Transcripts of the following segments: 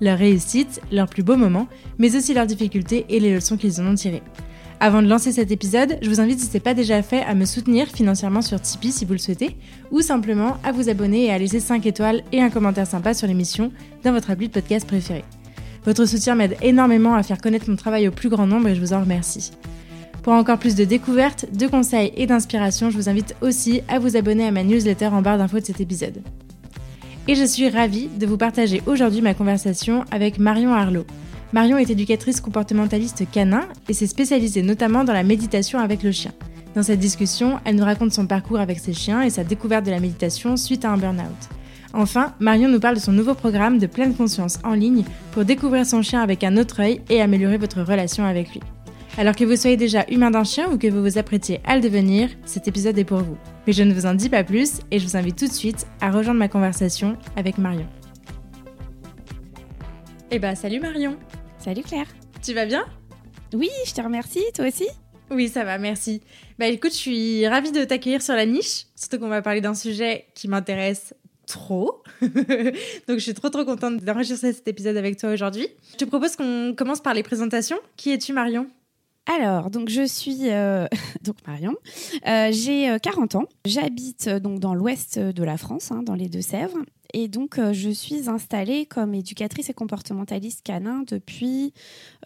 leurs réussites, leurs plus beaux moments, mais aussi leurs difficultés et les leçons qu'ils en ont tirées. Avant de lancer cet épisode, je vous invite si ce n'est pas déjà fait à me soutenir financièrement sur Tipeee si vous le souhaitez, ou simplement à vous abonner et à laisser 5 étoiles et un commentaire sympa sur l'émission dans votre appli de podcast préféré. Votre soutien m'aide énormément à faire connaître mon travail au plus grand nombre et je vous en remercie. Pour encore plus de découvertes, de conseils et d'inspiration, je vous invite aussi à vous abonner à ma newsletter en barre d'infos de cet épisode et je suis ravie de vous partager aujourd'hui ma conversation avec Marion Arlot. Marion est éducatrice comportementaliste canin et s'est spécialisée notamment dans la méditation avec le chien. Dans cette discussion, elle nous raconte son parcours avec ses chiens et sa découverte de la méditation suite à un burn-out. Enfin, Marion nous parle de son nouveau programme de pleine conscience en ligne pour découvrir son chien avec un autre œil et améliorer votre relation avec lui. Alors que vous soyez déjà humain d'un chien ou que vous vous apprêtiez à le devenir, cet épisode est pour vous. Mais je ne vous en dis pas plus et je vous invite tout de suite à rejoindre ma conversation avec Marion. Eh bah salut Marion Salut Claire Tu vas bien? Oui, je te remercie, toi aussi? Oui, ça va, merci. Bah écoute, je suis ravie de t'accueillir sur la niche, surtout qu'on va parler d'un sujet qui m'intéresse trop. Donc je suis trop trop contente d'enregistrer cet épisode avec toi aujourd'hui. Je te propose qu'on commence par les présentations. Qui es-tu Marion? Alors, donc je suis euh, Marion. Euh, j'ai 40 euh, ans. J'habite donc dans l'ouest de la France, hein, dans les Deux-Sèvres, et donc, euh, je suis installée comme éducatrice et comportementaliste canin depuis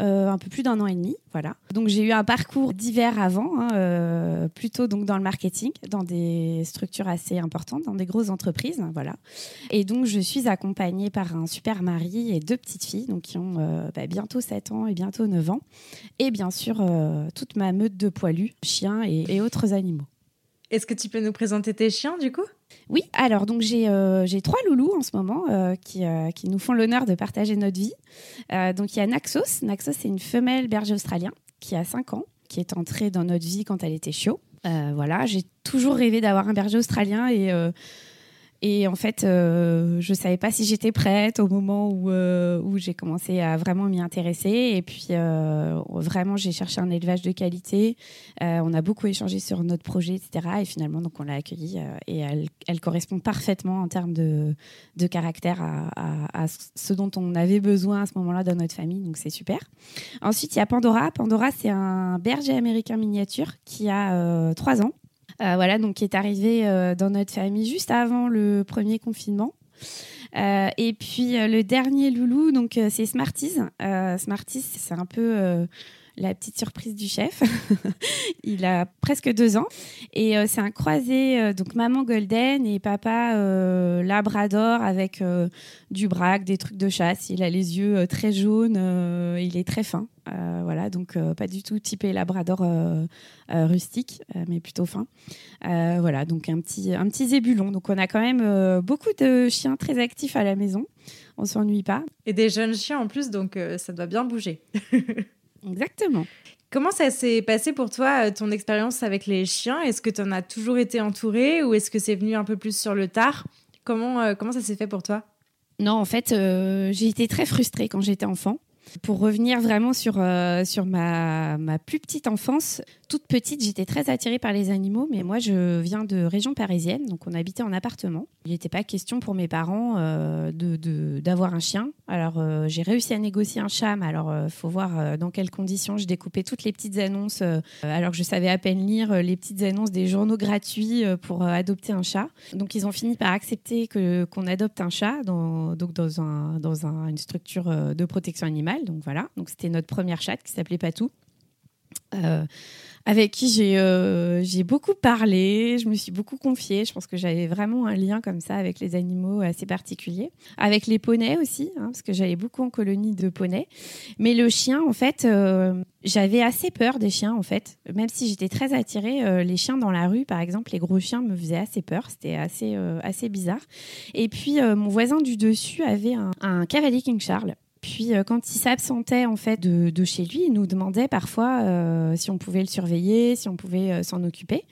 euh, un peu plus d'un an et demi. Voilà. Donc, j'ai eu un parcours divers avant, hein, euh, plutôt donc dans le marketing, dans des structures assez importantes, dans des grosses entreprises. Voilà. Et donc, je suis accompagnée par un super mari et deux petites filles, donc qui ont bah, bientôt 7 ans et bientôt 9 ans. Et bien sûr, toute ma meute de poilus, chiens et autres animaux. Est-ce que tu peux nous présenter tes chiens du coup? Oui, alors donc j'ai euh, trois loulous en ce moment euh, qui, euh, qui, nous font l'honneur de partager notre vie. donc il y a Naxos. Naxos c'est une femelle berger australien qui a 5 ans, qui est entrée dans notre vie quand elle était chiot. voilà, j'ai toujours rêvé d'avoir un berger australien et et en fait, euh, je savais pas si j'étais prête au moment où, euh, j'ai commencé à vraiment m'y intéresser. Et puis, euh, vraiment, j'ai cherché un élevage de qualité. on a beaucoup échangé sur notre projet, etc. Et finalement, donc, on l'a accueillie et elle, correspond parfaitement en termes de, de caractère à, à, ce dont on avait besoin à ce moment-là dans notre famille. Donc, c'est super. Ensuite, il y a Pandora. Pandora, c'est un berger américain miniature qui a trois ans. Euh, voilà, donc qui est arrivé euh, dans notre famille juste avant le premier confinement. Euh, et puis le dernier loulou, donc c'est Smarties. Smarties, c'est un peu la petite surprise du chef. il a presque deux ans et c'est un croisé donc maman golden et papa labrador avec du braque, des trucs de chasse. Il a les yeux très jaunes, il est très fin. Euh, voilà, donc euh, pas du tout typé labrador euh, rustique, mais plutôt fin. voilà, donc un petit, un petit zébulon. Donc on a quand même beaucoup de chiens très actifs à la maison. On s'ennuie pas. Et des jeunes chiens en plus, donc ça doit bien bouger. Exactement. Comment ça s'est passé pour toi, ton expérience avec les chiens? Est-ce que tu en as toujours été entourée ou est-ce que c'est venu un peu plus sur le tard? Comment, comment ça s'est fait pour toi? Non, en fait, j'ai été très frustrée quand j'étais enfant. Pour revenir vraiment sur, euh, sur ma, ma, plus petite enfance, toute petite, j'étais très attirée par les animaux, mais moi, je viens de région parisienne, donc on habitait en appartement. Il n'était pas question pour mes parents euh, de, d'avoir un chien. Alors, euh, j'ai réussi à négocier un chat, mais alors, il faut voir dans quelles conditions. Je découpais toutes les petites annonces, alors que je savais à peine lire les petites annonces des journaux gratuits pour adopter un chat. Donc, ils ont fini par accepter que, qu'on adopte un chat dans, donc dans une structure de protection animale. Donc voilà, donc c'était notre première chatte qui s'appelait Patou. Euh, avec qui j'ai euh, j'ai beaucoup parlé, je me suis beaucoup confiée. Je pense que j'avais vraiment un lien comme ça avec les animaux assez particulier. Avec les poneys aussi, hein, parce que j'allais beaucoup en colonie de poneys. Mais le chien, en fait, euh, j'avais assez peur des chiens, en fait. Même si j'étais très attirée, les chiens dans la rue, par exemple, les gros chiens me faisaient assez peur. C'était assez, assez bizarre. Et puis, mon voisin du dessus avait un cavalier King Charles puis quand il s'absentait en fait de, chez lui, il nous demandait parfois si on pouvait le surveiller, si on pouvait s'en occuper.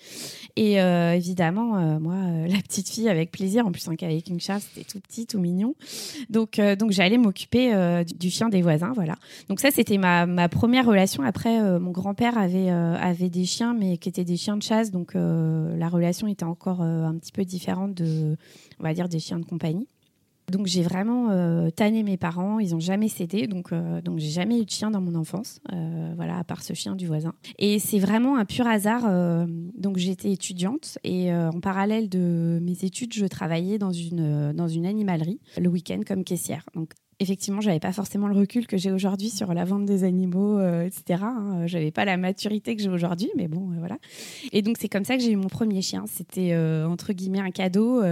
Et évidemment, moi, la petite fille avec plaisir. En plus, un cavalier King Charles, c'était tout petit, tout mignon. Donc, donc j'allais m'occuper du, chien des voisins, voilà. Donc ça, c'était ma, ma, première relation. Après, mon grand-père avait avait des chiens, mais qui étaient des chiens de chasse, donc la relation était encore un petit peu différente de, on va dire, des chiens de compagnie. Donc j'ai vraiment euh, tanné mes parents, ils n'ont jamais cédé, donc euh, donc j'ai jamais eu de chien dans mon enfance, euh, voilà à part ce chien du voisin. Et c'est vraiment un pur hasard. donc j'étais étudiante et en parallèle de mes études, je travaillais dans une dans une animalerie le week-end comme caissière. Effectivement, j'avais pas forcément le recul que j'ai aujourd'hui sur la vente des animaux, euh, etc. Hein. J'avais pas la maturité que j'ai aujourd'hui, mais bon, euh, voilà. Et donc c'est comme ça que j'ai eu mon premier chien. C'était euh, entre guillemets un cadeau.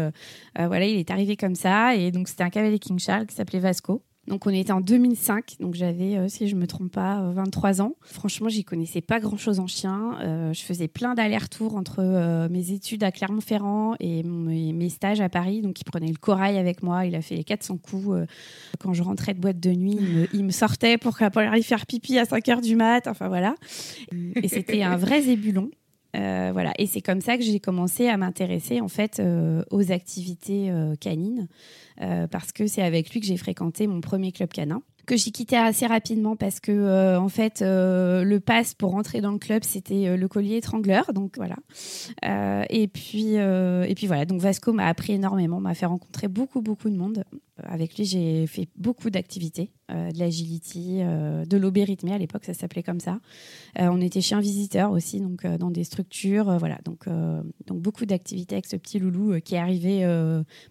voilà, il est arrivé comme ça, et donc c'était un cavalier King Charles qui s'appelait Vasco. Donc on était en 2005, donc j'avais, euh, si je me trompe pas, 23 euh, ans. Franchement, j'y connaissais pas grand-chose en chien. Euh, je faisais plein d'allers-retours entre mes études à Clermont-Ferrand et mes, stages à Paris. Donc il prenait le corail avec moi, il a fait les 400 coups. quand je rentrais de boîte de nuit, il me, sortait pour, pour aller faire pipi à 5 heures du mat. Enfin voilà. Et c'était un vrai zébulon. Voilà, et c'est comme ça que j'ai commencé à m'intéresser en fait aux activités canines. Euh, parce que c'est avec lui que j'ai fréquenté mon premier club canin que j'ai quitté assez rapidement parce que euh, en fait euh, le pass pour rentrer dans le club c'était le collier étrangleur donc voilà. Et puis et puis voilà donc Vasco m'a appris énormément m'a fait rencontrer beaucoup beaucoup de monde. Avec lui j'ai fait beaucoup d'activités de l'agility de l'obérythmie à l'époque ça s'appelait comme ça. On était chien visiteur aussi donc dans des structures voilà. Donc donc beaucoup d'activités avec ce petit loulou qui est arrivé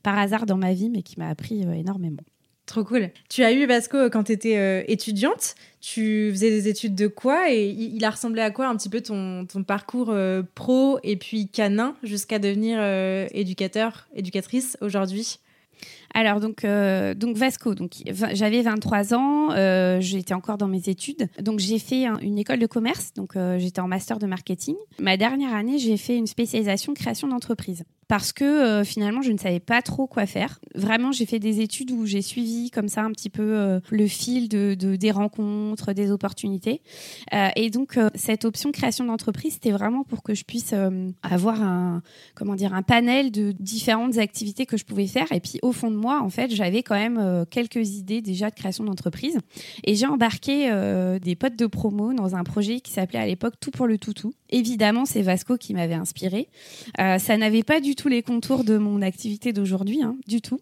par hasard dans ma vie mais qui m'a appris énormément Trop cool. Tu as eu Vasco quand tu étais euh, étudiante. Tu faisais des études de quoi Et il, a ressemblé à quoi un petit peu ton, ton parcours euh, pro et puis canin jusqu'à devenir euh, éducateur, éducatrice aujourd'hui? Alors donc donc Vasco donc j'avais 23 ans j'étais encore dans mes études donc j'ai fait une école de commerce donc j'étais en master de marketing ma dernière année j'ai fait une spécialisation création d'entreprise parce que euh, finalement je ne savais pas trop quoi faire. Vraiment, j'ai fait des études où j'ai suivi comme ça un petit peu euh, le fil de, des rencontres, des opportunités. Euh, et donc cette option création d'entreprise, c'était vraiment pour que je puisse avoir un comment dire un panel de différentes activités que je pouvais faire. Et puis au fond de moi, en fait, j'avais quand même quelques idées déjà de création d'entreprise. Et j'ai embarqué des potes de promo dans un projet qui s'appelait à l'époque Tout pour le toutou. Évidemment, c'est Vasco qui m'avait inspiré. ça n'avait pas du tous les contours de mon activité d'aujourd'hui, hein, du tout.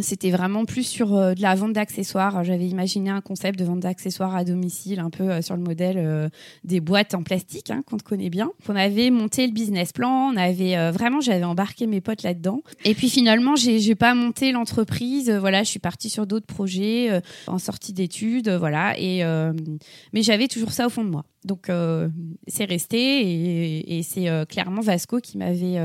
C'était vraiment plus sur euh, de la vente d'accessoires. J'avais imaginé un concept de vente d'accessoires à domicile, un peu euh, sur le modèle euh, des boîtes en plastique hein, qu'on connaît bien. On avait monté le business plan, on avait vraiment, j'avais embarqué mes potes là-dedans. Et puis finalement, j'ai pas monté l'entreprise. voilà, je suis partie sur d'autres projets en sortie d'études, voilà. Et mais j'avais toujours ça au fond de moi. Donc c'est resté et, et c'est clairement Vasco qui m'avait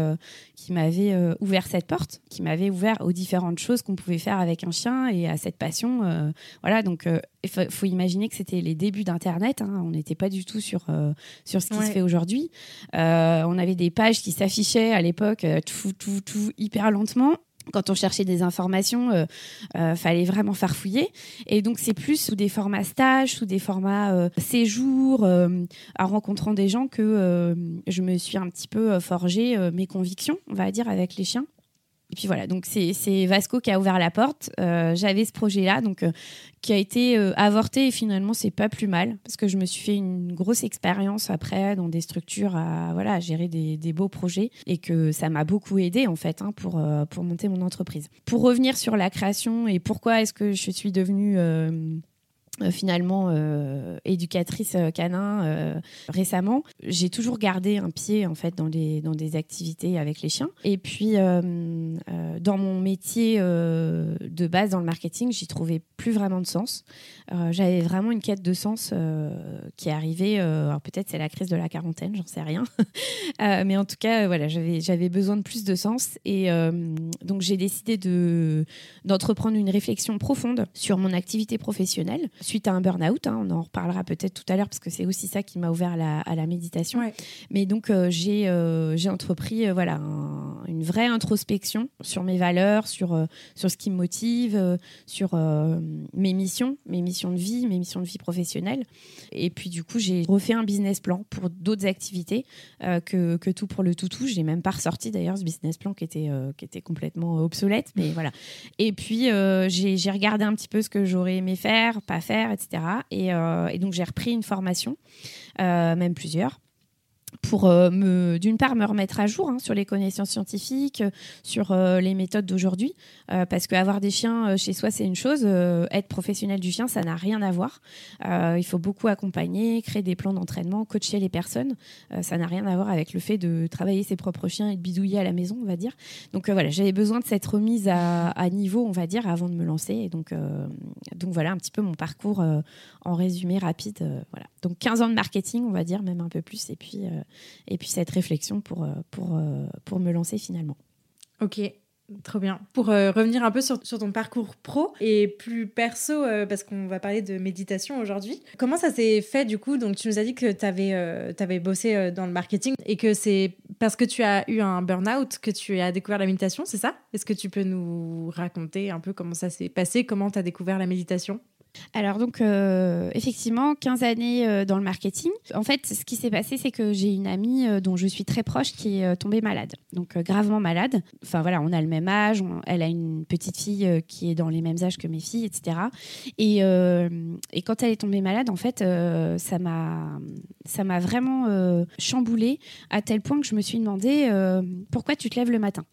qui m'avait ouvert cette porte, qui m'avait ouvert aux différentes choses qu'on pouvait faire avec un chien et à cette passion. Euh, voilà, donc il euh, faut, imaginer que c'était les débuts d'Internet. Hein. on n'était pas du tout sur, euh, sur ce qui se fait aujourd'hui. on avait des pages qui s'affichaient à l'époque tout, tout, tout hyper lentement quand on cherchait des informations, euh, fallait vraiment farfouiller. Et donc, c'est plus sous des formats stages, sous des formats séjours, en rencontrant des gens que je me suis un petit peu forgé mes convictions, on va dire, avec les chiens. Et puis voilà, donc c'est Vasco qui a ouvert la porte. Euh, j'avais ce projet-là, donc euh, qui a été euh, avorté et finalement c'est pas plus mal parce que je me suis fait une grosse expérience après dans des structures à voilà gérer des, beaux projets et que ça m'a beaucoup aidé en fait hein, pour pour monter mon entreprise. Pour revenir sur la création et pourquoi est-ce que je suis devenue finalement euh, éducatrice euh, canin récemment, j'ai toujours gardé un pied en fait dans des dans des activités avec les chiens. Et puis dans mon métier de base dans le marketing, j'y trouvais plus vraiment de sens. J'avais vraiment une quête de sens qui est arrivée. alors peut-être c'est la crise de la quarantaine, j'en sais rien. mais en tout cas, voilà, j'avais j'avais besoin de plus de sens et donc j'ai décidé de d'entreprendre une réflexion profonde sur mon activité professionnelle suite à un burn-out. Hein. on en reparlera peut-être tout à l'heure parce que c'est aussi ça qui m'a ouvert à la méditation. Mais donc j'ai j'ai entrepris voilà une vraie introspection sur mes valeurs, sur sur ce qui me motive, sur mes missions, mes missions de vie, mes missions de vie professionnelle. Et puis du coup j'ai refait un business plan pour d'autres activités que, que tout pour le toutou. Je l'ai même pas ressorti d'ailleurs ce business plan qui était qui était complètement obsolète, mais voilà. Et puis j'ai regardé un petit peu ce que j'aurais aimé faire, pas faire, etc. Et, euh, et donc j'ai repris une formation, euh, même plusieurs pour euh, d'une part me remettre à jour hein, sur les connaissances scientifiques, sur euh, les méthodes d'aujourd'hui, euh, parce qu'avoir des chiens chez soi c'est une chose, être professionnel du chien ça n'a rien à voir. il faut beaucoup accompagner, créer des plans d'entraînement, coacher les personnes, ça n'a rien à voir avec le fait de travailler ses propres chiens et de bidouiller à la maison, on va dire. Donc voilà, j'avais besoin de cette remise à, niveau, on va dire, avant de me lancer. Donc voilà un petit peu mon parcours en résumé rapide. Donc 15 ans de marketing, on va dire, même un peu plus, et puis et puis cette réflexion pour, euh, pour, euh, pour me lancer finalement. Ok, Trop bien. Pour euh, revenir un peu sur, sur, ton parcours pro et plus perso, parce qu'on va parler de méditation aujourd'hui, comment ça s'est fait du coup? Donc tu nous as dit que tu avais, avais, bossé dans le marketing et que c'est parce que tu as eu un burn-out que tu as découvert la méditation, c'est ça? Est-ce que tu peux nous raconter un peu comment ça s'est passé, comment tu as découvert la méditation? Alors donc euh, effectivement 15 années euh, dans le marketing. En fait, ce qui s'est passé c'est que j'ai une amie euh, dont je suis très proche qui est tombée malade. Donc gravement malade. Enfin voilà, on a le même âge, elle a une petite fille qui est dans les mêmes âges que mes filles, etc. Et, quand elle est tombée malade, en fait, ça m'a ça m'a vraiment chamboulée à tel point que je me suis demandé pourquoi tu te lèves le matin?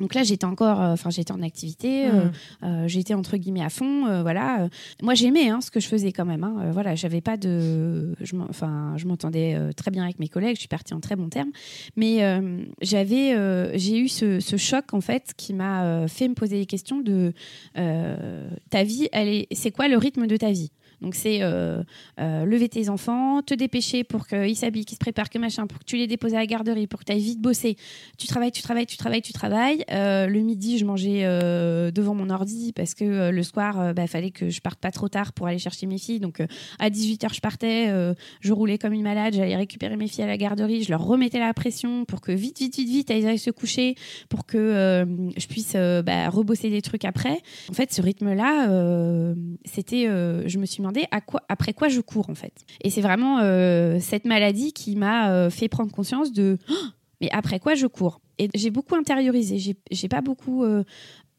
Donc là, j'étais encore, euh, enfin, j'étais en activité, euh, mmh. euh, j'étais entre guillemets à fond, voilà. Moi, j'aimais hein, ce que je faisais quand même. Hein. voilà, j'avais pas de, enfin, je m'entendais très bien avec mes collègues, je suis partie en très bon terme, mais j'avais, j'ai eu ce, ce, choc en fait qui m'a fait me poser des questions de ta vie, elle est, c'est quoi le rythme de ta vie? Donc c'est euh, euh, lever tes enfants, te dépêcher pour qu'ils s'habillent, qu'ils se préparent, que machin, pour que tu les déposes à la garderie, pour que tu ailles vite bosser. Tu travailles, tu travailles, tu travailles, tu travailles. Euh, le midi, je mangeais devant mon ordi parce que le soir, il bah, fallait que je parte pas trop tard pour aller chercher mes filles. Donc à 18h, je partais, je roulais comme une malade, j'allais récupérer mes filles à la garderie, je leur remettais la pression pour que vite, vite, vite, vite, elles aillent se coucher, pour que je puisse bah, rebosser des trucs après. En fait, ce rythme-là, c'était, je me suis après quoi je cours en fait. Et c'est vraiment euh, cette maladie qui m'a euh, fait prendre conscience de oh, mais après quoi je cours? Et j'ai beaucoup intériorisé, j'ai pas beaucoup euh,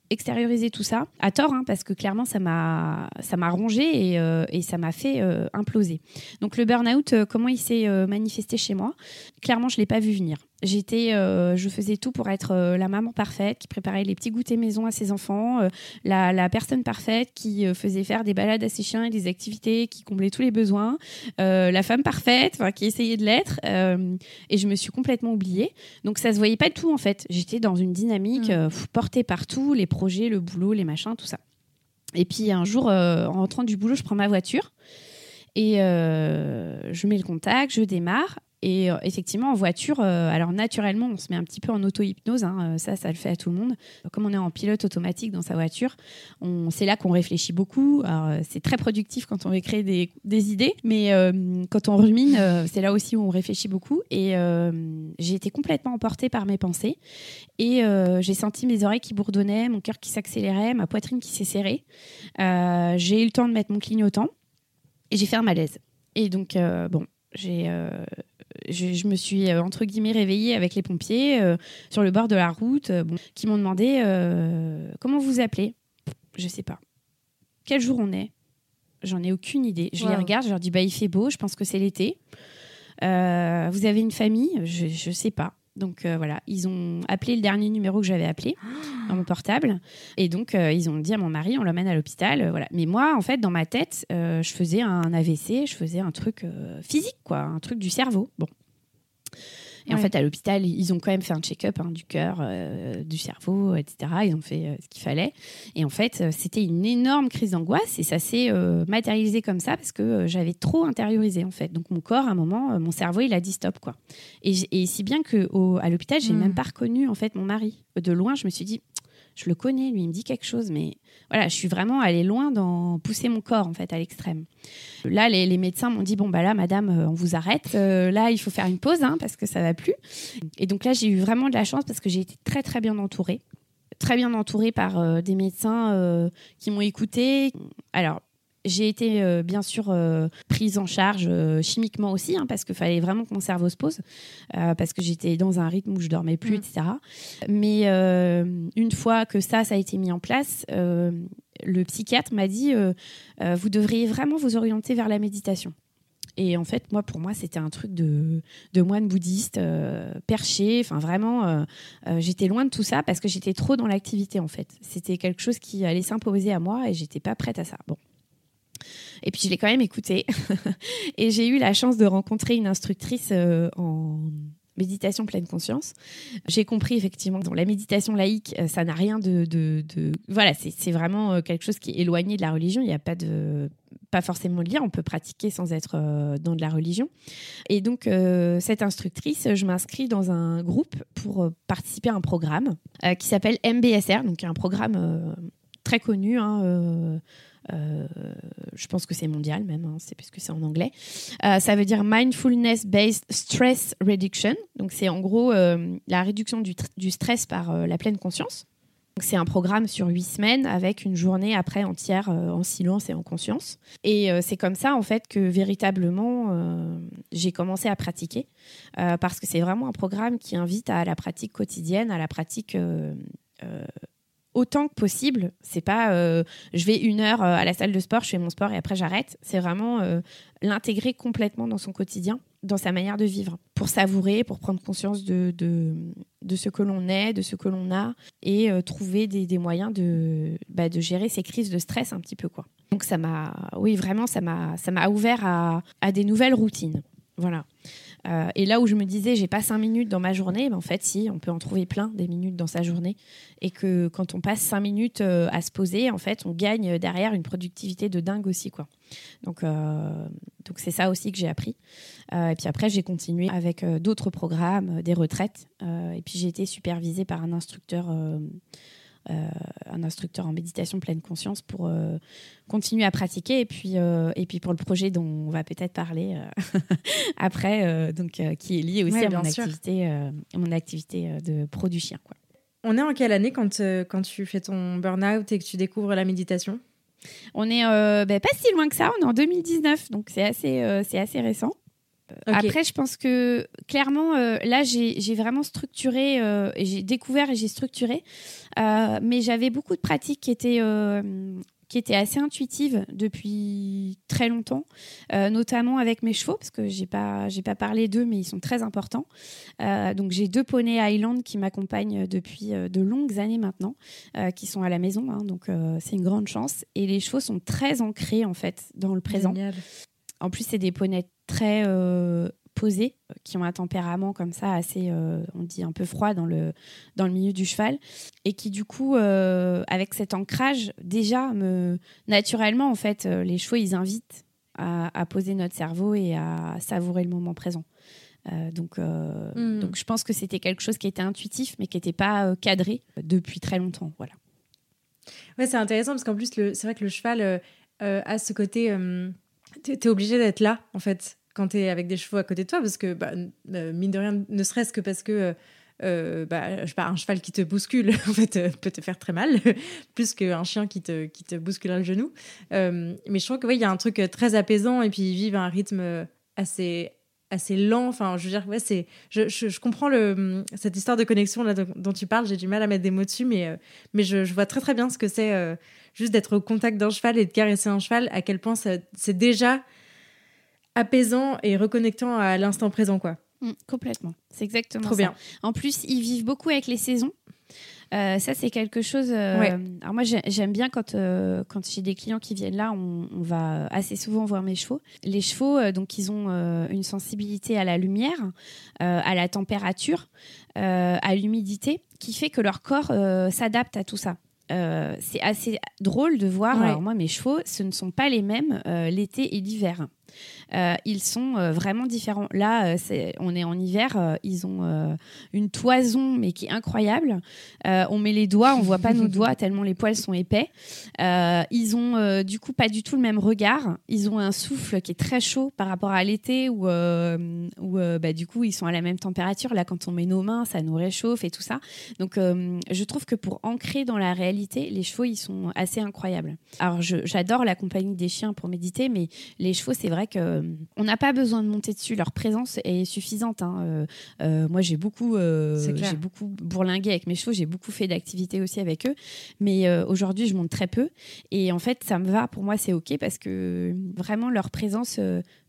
extériorisé tout ça, à tort, hein, parce que clairement ça m'a rongé et, et ça m'a fait imploser. Donc le burn-out, comment il s'est manifesté chez moi? Clairement, je l'ai pas vu venir. J'étais, euh, je faisais tout pour être euh, la maman parfaite qui préparait les petits goûters maison à ses enfants, euh, la, personne parfaite qui faisait faire des balades à ses chiens et des activités qui comblaient tous les besoins, la femme parfaite qui essayait de l'être. et je me suis complètement oubliée. Donc ça se voyait pas tout en fait. J'étais dans une dynamique mmh. portée partout, les projets, le boulot, les machins, tout ça. Et puis un jour, en rentrant du boulot, je prends ma voiture et je mets le contact, je démarre et euh, effectivement, en voiture, euh, alors naturellement, on se met un petit peu en auto-hypnose. Hein, euh, ça, ça le fait à tout le monde. Comme on est en pilote automatique dans sa voiture, c'est là qu'on réfléchit beaucoup. C'est très productif quand on veut créer des, idées, mais quand on rumine, c'est là aussi où on réfléchit beaucoup. Et j'ai été complètement emportée par mes pensées. Et j'ai senti mes oreilles qui bourdonnaient, mon cœur qui s'accélérait, ma poitrine qui s'est serrée. j'ai eu le temps de mettre mon clignotant et j'ai fait un malaise. Et donc, bon, j'ai je, me suis euh, entre guillemets réveillée avec les pompiers euh, sur le bord de la route euh, qui m'ont demandé comment vous appelez? Je sais pas. Quel jour on est? J'en ai aucune idée. Je les regarde, je leur dis bah il fait beau, je pense que c'est l'été. vous avez une famille? Je ne sais pas. Donc voilà, ils ont appelé le dernier numéro que j'avais appelé dans mon portable. Et donc ils ont dit à mon mari, on l'emmène à l'hôpital. voilà. Mais moi, en fait, dans ma tête, je faisais un AVC, je faisais un truc physique, quoi, un truc du cerveau. Bon. Et en fait, à l'hôpital, ils ont quand même fait un check-up hein, du cœur, euh, du cerveau, etc. Ils ont fait euh, ce qu'il fallait. Et en fait, euh, c'était une énorme crise d'angoisse et ça s'est matérialisé comme ça parce que j'avais trop intériorisé en fait. Donc mon corps, à un moment, mon cerveau, il a dit stop quoi. Et, et si bien que à l'hôpital, j'ai n'ai même pas reconnu en fait mon mari. De loin, je me suis dit je le connais, lui, il me dit quelque chose, mais voilà, je suis vraiment allée loin dans pousser mon corps, en fait, à l'extrême. Là, les, médecins m'ont dit, bon, bah là, madame, euh, on vous arrête. Euh, là, il faut faire une pause, hein, parce que ça va plus. Et donc là, j'ai eu vraiment de la chance parce que j'ai été très, très bien entourée. Très bien entourée par euh, des médecins qui m'ont écoutée. Alors, j'ai été euh, bien sûr euh, prise en charge euh, chimiquement aussi, hein, parce qu'il fallait vraiment que mon cerveau se pose, parce que j'étais dans un rythme où je dormais plus, mm. etc. Mais une fois que ça, ça a été mis en place, le psychiatre m'a dit vous devriez vraiment vous orienter vers la méditation. Et en fait, moi, pour moi, c'était un truc de, de moine bouddhiste perché. Enfin, vraiment, j'étais loin de tout ça parce que j'étais trop dans l'activité, en fait. C'était quelque chose qui allait s'imposer à moi et j'étais pas prête à ça. Bon. Et puis je l'ai quand même écouté. et j'ai eu la chance de rencontrer une instructrice euh, en méditation pleine conscience. J'ai compris effectivement que la méditation laïque, euh, ça n'a rien de, de, voilà, c'est vraiment euh, quelque chose qui est éloigné de la religion. Il n'y a pas de pas forcément de lien, on peut pratiquer sans être dans de la religion. Et donc, cette instructrice, je m'inscris dans un groupe pour participer à un programme qui s'appelle MBSR, donc un programme très connu, hein, je pense que c'est mondial même, hein, c'est parce que c'est en anglais. Euh, ça veut dire Mindfulness Based Stress Reduction. Donc c'est en gros euh, la réduction du, du stress par la pleine conscience. C'est un programme sur huit semaines avec une journée après entière en silence et en conscience. Et c'est comme ça en fait que véritablement j'ai commencé à pratiquer parce que c'est vraiment un programme qui invite à la pratique quotidienne, à la pratique autant que possible. C'est pas euh, je vais une heure euh, à la salle de sport, je fais mon sport et après j'arrête. C'est vraiment euh, l'intégrer complètement dans son quotidien, dans sa manière de vivre, pour savourer, pour prendre conscience de, de, ce que l'on est, de ce que l'on a et trouver des, moyens de, bah, de gérer ces crises de stress un petit peu. quoi. Donc ça m'a, oui, vraiment, ça m'a ouvert à, à des nouvelles routines. Voilà. Euh, et là où je me disais, j'ai pas cinq minutes dans ma journée, ben en fait, si, on peut en trouver plein des minutes dans sa journée. Et que quand on passe cinq minutes euh, à se poser, en fait, on gagne derrière une productivité de dingue aussi, quoi. Donc, euh, donc c'est ça aussi que j'ai appris. et puis après, j'ai continué avec d'autres programmes, des retraites. et puis j'ai été supervisée par un instructeur un instructeur en méditation pleine conscience pour euh, continuer à pratiquer. Et puis, euh, et puis pour le projet dont on va peut-être parler après, donc, qui est lié aussi à, mon activité, mon activité de pro du chien. Quoi. On est en quelle année quand, quand tu fais ton burn-out et que tu découvres la méditation? On est ben, pas si loin que ça, on est en 2019, donc c'est assez, c'est assez récent. Après, je pense que clairement, euh, là, j'ai vraiment structuré, euh, j'ai découvert et j'ai structuré, euh, mais j'avais beaucoup de pratiques qui étaient, qui étaient assez intuitives depuis très longtemps, notamment avec mes chevaux, parce que j'ai pas, pas parlé d'eux, mais ils sont très importants. donc, j'ai deux poneys Highland qui m'accompagnent depuis de longues années maintenant, qui sont à la maison, hein, donc c'est une grande chance. Et les chevaux sont très ancrés, en fait, dans le présent. En plus, c'est des poneys très euh, posés, qui ont un tempérament comme ça assez, euh, on dit un peu froid dans le, dans le milieu du cheval, et qui du coup, euh, avec cet ancrage, déjà, me, naturellement, en fait, les chevaux, ils invitent à, poser notre cerveau et à savourer le moment présent. donc, hmm. donc, je pense que c'était quelque chose qui était intuitif, mais qui n'était pas cadré depuis très longtemps. Voilà. Ouais, c'est intéressant parce qu'en plus, c'est vrai que le cheval a ce côté tu es obligé d'être là, en fait, quand tu es avec des chevaux à côté de toi, parce que, bah, euh, mine de rien, ne serait-ce que parce que. Euh, euh, bah, un cheval qui te bouscule peut te faire très mal plus qu'un chien qui te qui te bousculerait le genou mais je trouve que il y a un truc très apaisant et puis ils vivent un rythme assez assez lent enfin je veux dire ouais c'est je, je, comprends le cette histoire de connexion dont tu parles j'ai du mal à mettre des mots dessus mais mais je, je vois très très bien ce que c'est juste d'être au contact d'un cheval et de caresser un cheval, à quel point c'est déjà apaisant et reconnectant à l'instant présent, quoi. Mm, complètement, c'est exactement Trop bien. En plus, ils vivent beaucoup avec les saisons. Euh, ça, c'est quelque chose. Euh, alors, moi, j'aime bien quand, euh, quand j'ai des clients qui viennent là, on, va assez souvent voir mes chevaux. Les chevaux, donc, ils ont une sensibilité à la lumière, à la température, à l'humidité, qui fait que leur corps s'adapte à tout ça. c'est assez drôle de voir. Alors moi, mes chevaux, ce ne sont pas les mêmes l'été et l'hiver. Ils sont vraiment différents. Là, c'est, on est en hiver, ils ont une toison, mais qui est incroyable. on met les doigts, on voit pas nos doigts tellement les poils sont épais. ils ont du coup pas du tout le même regard. Ils ont un souffle qui est très chaud par rapport à l'été où, où bah, du coup ils sont à la même température. Là, quand on met nos mains, ça nous réchauffe et tout ça. Donc, je trouve que pour ancrer dans la réalité, les chevaux, ils sont assez incroyables. Alors, j'adore la compagnie des chiens pour méditer, mais les chevaux, c'est vrai que euh, on n'a pas besoin de monter dessus. Leur présence est suffisante. Hein. Euh, euh, moi, j'ai beaucoup, j'ai beaucoup bourlingué avec mes chevaux. J'ai beaucoup fait d'activités aussi avec eux, mais aujourd'hui, je monte très peu. Et en fait, ça me va. Pour moi, c'est ok parce que vraiment leur présence,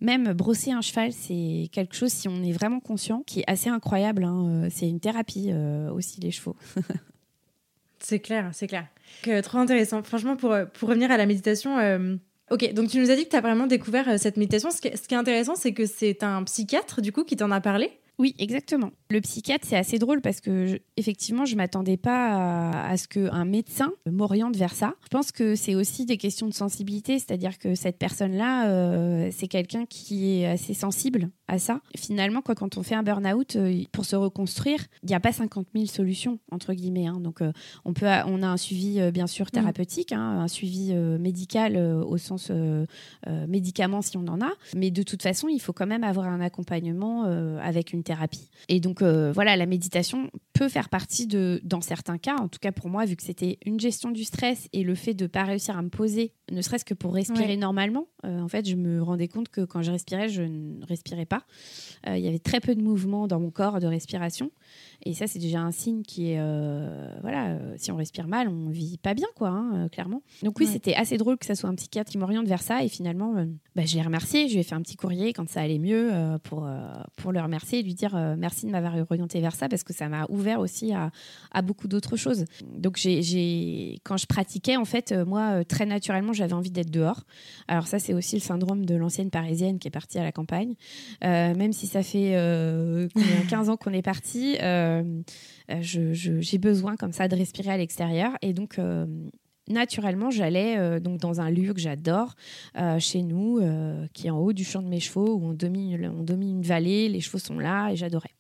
même brosser un cheval, c'est quelque chose si on est vraiment conscient, qui est assez incroyable. Hein. C'est une thérapie aussi les chevaux. c'est clair, c'est clair. Que, trop intéressant. Franchement, pour, pour revenir à la méditation, euh, ok, donc tu nous as dit que tu as vraiment découvert euh, cette méditation. Ce qui, ce qui est intéressant, c'est que c'est un psychiatre, du coup, qui t'en a parlé? Oui, exactement. Le psychiatre, c'est assez drôle parce que effectivement, je m'attendais pas à, ce qu'un médecin m'oriente vers ça. Je pense que c'est aussi des questions de sensibilité, c'est-à-dire que cette personne-là, euh, c'est quelqu'un qui est assez sensible à ça. Finalement, quand on fait un burn-out, euh, pour se reconstruire, il n'y a pas 50 000 solutions, entre guillemets. Hein. Donc, euh, on, peut, on a un suivi, bien sûr, thérapeutique, hein, un suivi médical au sens médicament si on en a. Mais de toute façon, il faut quand même avoir un accompagnement avec une thérapie. Et donc, euh, voilà, la méditation peut faire partie de, dans certains cas, en tout cas pour moi, vu que c'était une gestion du stress et le fait de ne pas réussir à me poser, ne serait-ce que pour respirer normalement, euh, en fait, je me rendais compte que quand je respirais, je ne respirais pas. Euh, il y avait très peu de mouvements dans mon corps de respiration. Et ça, c'est déjà un signe qui est, euh, voilà, si on respire mal, on vit pas bien, quoi, hein, clairement. Donc oui, c'était assez drôle que ça soit un psychiatre qui m'oriente vers ça. Et finalement, bah, je l'ai remercié. Je lui ai fait un petit courrier quand ça allait mieux pour, pour le remercier et lui dire merci de m'avoir orienté vers ça parce que ça m'a ouvert aussi à, à beaucoup d'autres choses. Donc j'ai, quand je pratiquais, en fait, moi, très naturellement, j'avais envie d'être dehors. Alors ça, c'est aussi le syndrome de l'ancienne parisienne qui est partie à la campagne. même si ça fait 15 ans qu'on est parti, euh, j'ai besoin comme ça de respirer à l'extérieur. Et donc, euh, naturellement, j'allais euh, donc dans un lieu que j'adore chez nous, qui est en haut du champ de mes chevaux, où on domine, on domine une vallée, les chevaux sont là et j'adorais.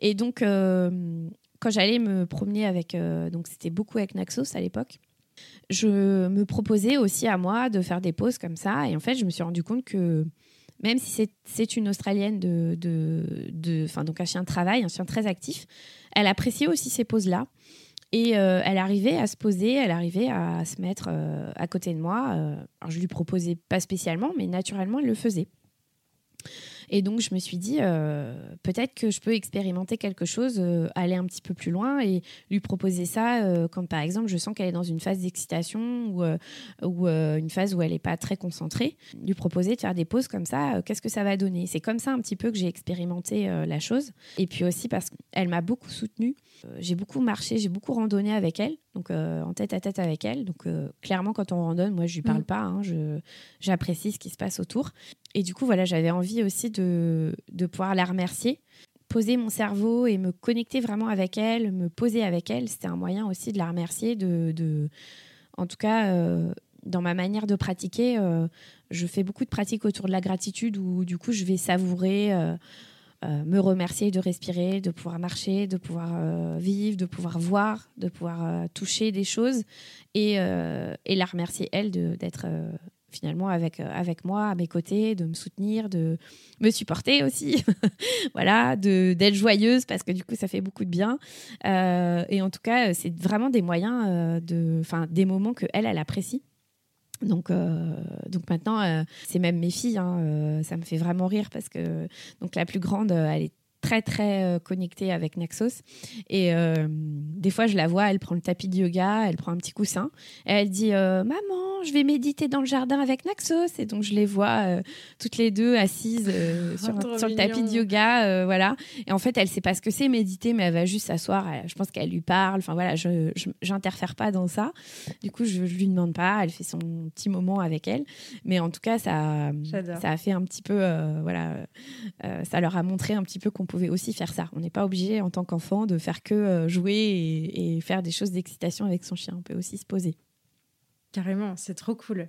Et donc, quand j'allais me promener avec, donc c'était beaucoup avec Naxos à l'époque, je me proposais aussi à moi de faire des pauses comme ça. Et en fait, je me suis rendu compte que même si c'est une Australienne de, de, donc un chien de travail, un chien très actif, elle appréciait aussi ces pauses-là. Et euh, elle arrivait à se poser, elle arrivait à se mettre euh, à côté de moi. Euh, alors je lui proposais pas spécialement, mais naturellement, elle le faisait. Et donc, je me suis dit, euh, peut-être que je peux expérimenter quelque chose, euh, aller un petit peu plus loin et lui proposer ça euh, quand, par exemple, je sens qu'elle est dans une phase d'excitation ou, ou une phase où elle n'est pas très concentrée. Lui proposer de faire des pauses comme ça, qu'est-ce que ça va donner? C'est comme ça un petit peu que j'ai expérimenté la chose. Et puis aussi parce qu'elle m'a beaucoup soutenue. J'ai beaucoup marché, j'ai beaucoup randonné avec elle, donc en tête à tête avec elle. Donc clairement, quand on randonne, moi, je lui parle mmh. pas, hein, j'apprécie ce qui se passe autour. Et du coup, voilà, j'avais envie aussi de, de pouvoir la remercier poser mon cerveau et me connecter vraiment avec elle, me poser avec elle, c'était un moyen aussi de la remercier. De, de... En tout cas, euh, dans ma manière de pratiquer, euh, je fais beaucoup de pratiques autour de la gratitude où du coup je vais savourer, euh, me remercier de respirer, de pouvoir marcher, de pouvoir vivre, de pouvoir voir, de pouvoir toucher des choses et, et la remercier elle d'être finalement avec, euh, avec moi à mes côtés, de me soutenir, de me supporter aussi, voilà, d'être joyeuse parce que du coup ça fait beaucoup de bien. Euh, et en tout cas, c'est vraiment des moyens, euh, de, enfin des moments que elle, elle apprécie. Donc, donc maintenant, c'est même mes filles, hein, ça me fait vraiment rire parce que donc la plus grande, elle est très très euh, connectée avec Naxos. Et euh, des fois, je la vois, elle prend le tapis de yoga, elle prend un petit coussin, et elle dit euh, Maman, je vais méditer dans le jardin avec Naxos. Et donc, je les vois toutes les deux assises sur, sur le tapis de yoga. voilà. Et en fait, elle sait pas ce que c'est méditer, mais elle va juste s'asseoir. Je pense qu'elle lui parle. Enfin, voilà, je j'interfère pas dans ça. Du coup, je, je lui demande pas. Elle fait son petit moment avec elle. Mais en tout cas, ça, ça a fait un petit peu. voilà, ça leur a montré un petit peu qu'on pouvait aussi faire ça. On n'est pas obligé en tant qu'enfant de faire que euh, jouer et, et faire des choses d'excitation avec son chien. On peut aussi se poser. Carrément, c'est trop cool.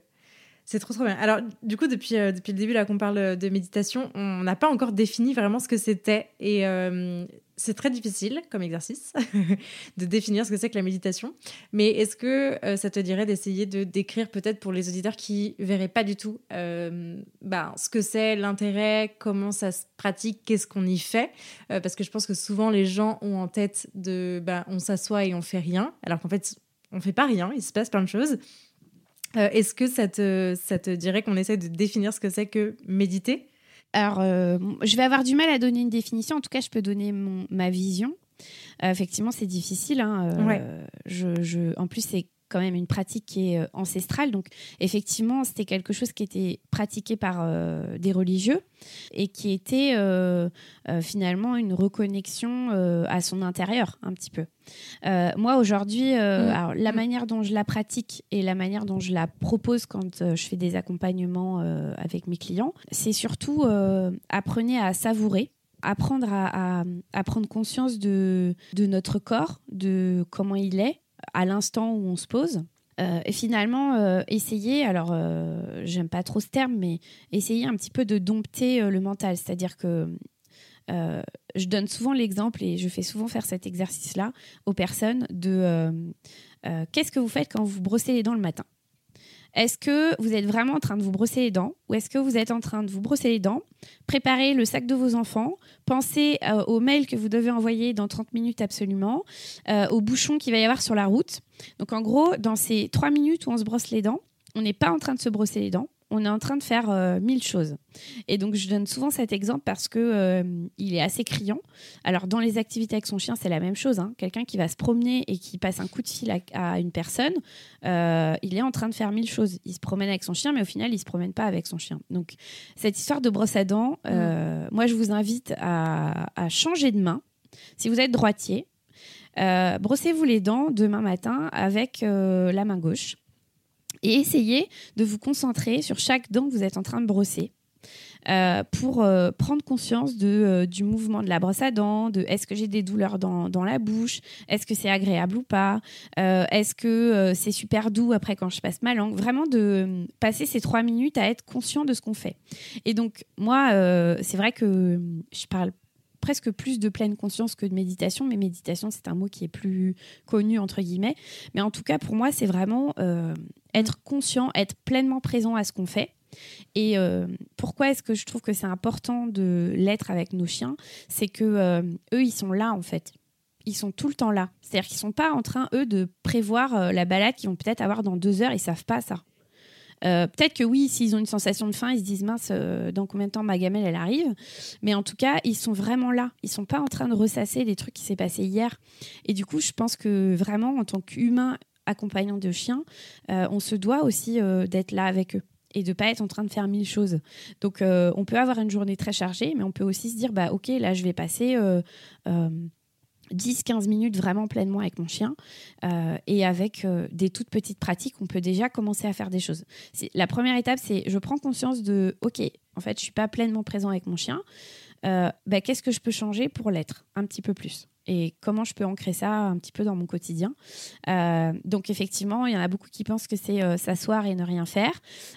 C'est trop trop bien. Alors du coup depuis euh, depuis le début là qu'on parle de méditation, on n'a pas encore défini vraiment ce que c'était et euh, c'est très difficile comme exercice de définir ce que c'est que la méditation. Mais est-ce que euh, ça te dirait d'essayer de décrire peut-être pour les auditeurs qui verraient pas du tout bah, ce que c'est, l'intérêt, comment ça se pratique, qu'est-ce qu'on y fait? Parce que je pense que souvent les gens ont en tête de bah, on s'assoit et on fait rien, alors qu'en fait on fait pas rien, il se passe plein de choses. Euh, est-ce que ça te, ça te dirait qu'on essaie de définir ce que c'est que méditer? Alors, euh, je vais avoir du mal à donner une définition. En tout cas, je peux donner ma vision. Euh, effectivement, c'est difficile. Hein, je, je, en plus, c'est quand même une pratique qui est ancestrale. Donc, effectivement, c'était quelque chose qui était pratiqué par des religieux et qui était finalement une reconnexion à son intérieur, un petit peu. Euh, moi, aujourd'hui, euh, mm. la mm. manière dont je la pratique et la manière dont je la propose quand euh, je fais des accompagnements avec mes clients, c'est surtout apprenez à savourer apprendre à, prendre conscience de, de, notre corps, de comment il est à l'instant où on se pose. et finalement, essayer, alors j'aime pas trop ce terme, mais essayer un petit peu de dompter le mental. C'est-à-dire que euh, je donne souvent l'exemple et je fais souvent faire cet exercice-là aux personnes de euh, euh, qu'est-ce que vous faites quand vous brossez les dents le matin? Est-ce que vous êtes vraiment en train de vous brosser les dents ou est-ce que vous êtes en train de vous brosser les dents, préparer le sac de vos enfants, penser au mail que vous devez envoyer dans 30 minutes absolument, au bouchon qu'il va y avoir sur la route? Donc en gros, dans ces 3 minutes où on se brosse les dents, on n'est pas en train de se brosser les dents, on est en train de faire euh, mille choses. Et donc, je donne souvent cet exemple parce que euh, il est assez criant. Alors, dans les activités avec son chien, c'est la même chose. Hein. Quelqu'un qui va se promener et qui passe un coup de fil à, une personne, euh, il est en train de faire mille choses. Il se promène avec son chien, mais au final, il se promène pas avec son chien. Donc, cette histoire de brosse à dents, mm. moi, je vous invite à, à, changer de main. Si vous êtes droitier, brossez-vous les dents demain matin avec la main gauche et essayez de vous concentrer sur chaque dent que vous êtes en train de brosser. Euh, pour euh, prendre conscience de, euh, du mouvement de la brosse à dents, de est-ce que j'ai des douleurs dans, dans la bouche, est-ce que c'est agréable ou pas, est-ce que c'est super doux après quand je passe ma langue. Vraiment de passer ces trois minutes à être conscient de ce qu'on fait. Et donc, moi, c'est vrai que je parle presque plus de pleine conscience que de méditation, mais méditation, c'est un mot qui est plus connu, entre guillemets. Mais en tout cas, pour moi, c'est vraiment euh, être conscient, être pleinement présent à ce qu'on fait. Et euh, pourquoi est-ce que je trouve que c'est important de l'être avec nos chiens? C'est que euh, eux, ils sont là, en fait. Ils sont tout le temps là. C'est-à-dire qu'ils sont pas en train, eux, de prévoir la balade qu'ils vont peut-être avoir dans deux heures. Ils savent pas ça. Euh, peut-être que oui, s'ils ont une sensation de faim, ils se disent mince, euh, dans combien de temps ma gamelle elle arrive. Mais en tout cas, ils sont vraiment là. Ils sont pas en train de ressasser des trucs qui s'est passé hier. Et du coup, je pense que vraiment, en tant qu'humain accompagnant de chiens, euh, on se doit aussi d'être là avec eux et de pas être en train de faire mille choses. Donc, on peut avoir une journée très chargée, mais on peut aussi se dire bah ok, là, je vais passer 10-15 minutes vraiment pleinement avec mon chien euh, et avec euh, des toutes petites pratiques, on peut déjà commencer à faire des choses. La première étape, c'est je prends conscience de, ok, en fait, je suis pas pleinement présent avec mon chien. Euh, bah, qu'est-ce que je peux changer pour l'être un petit peu plus? Et comment je peux ancrer ça un petit peu dans mon quotidien? donc effectivement, il y en a beaucoup qui pensent que c'est s'asseoir et ne rien faire.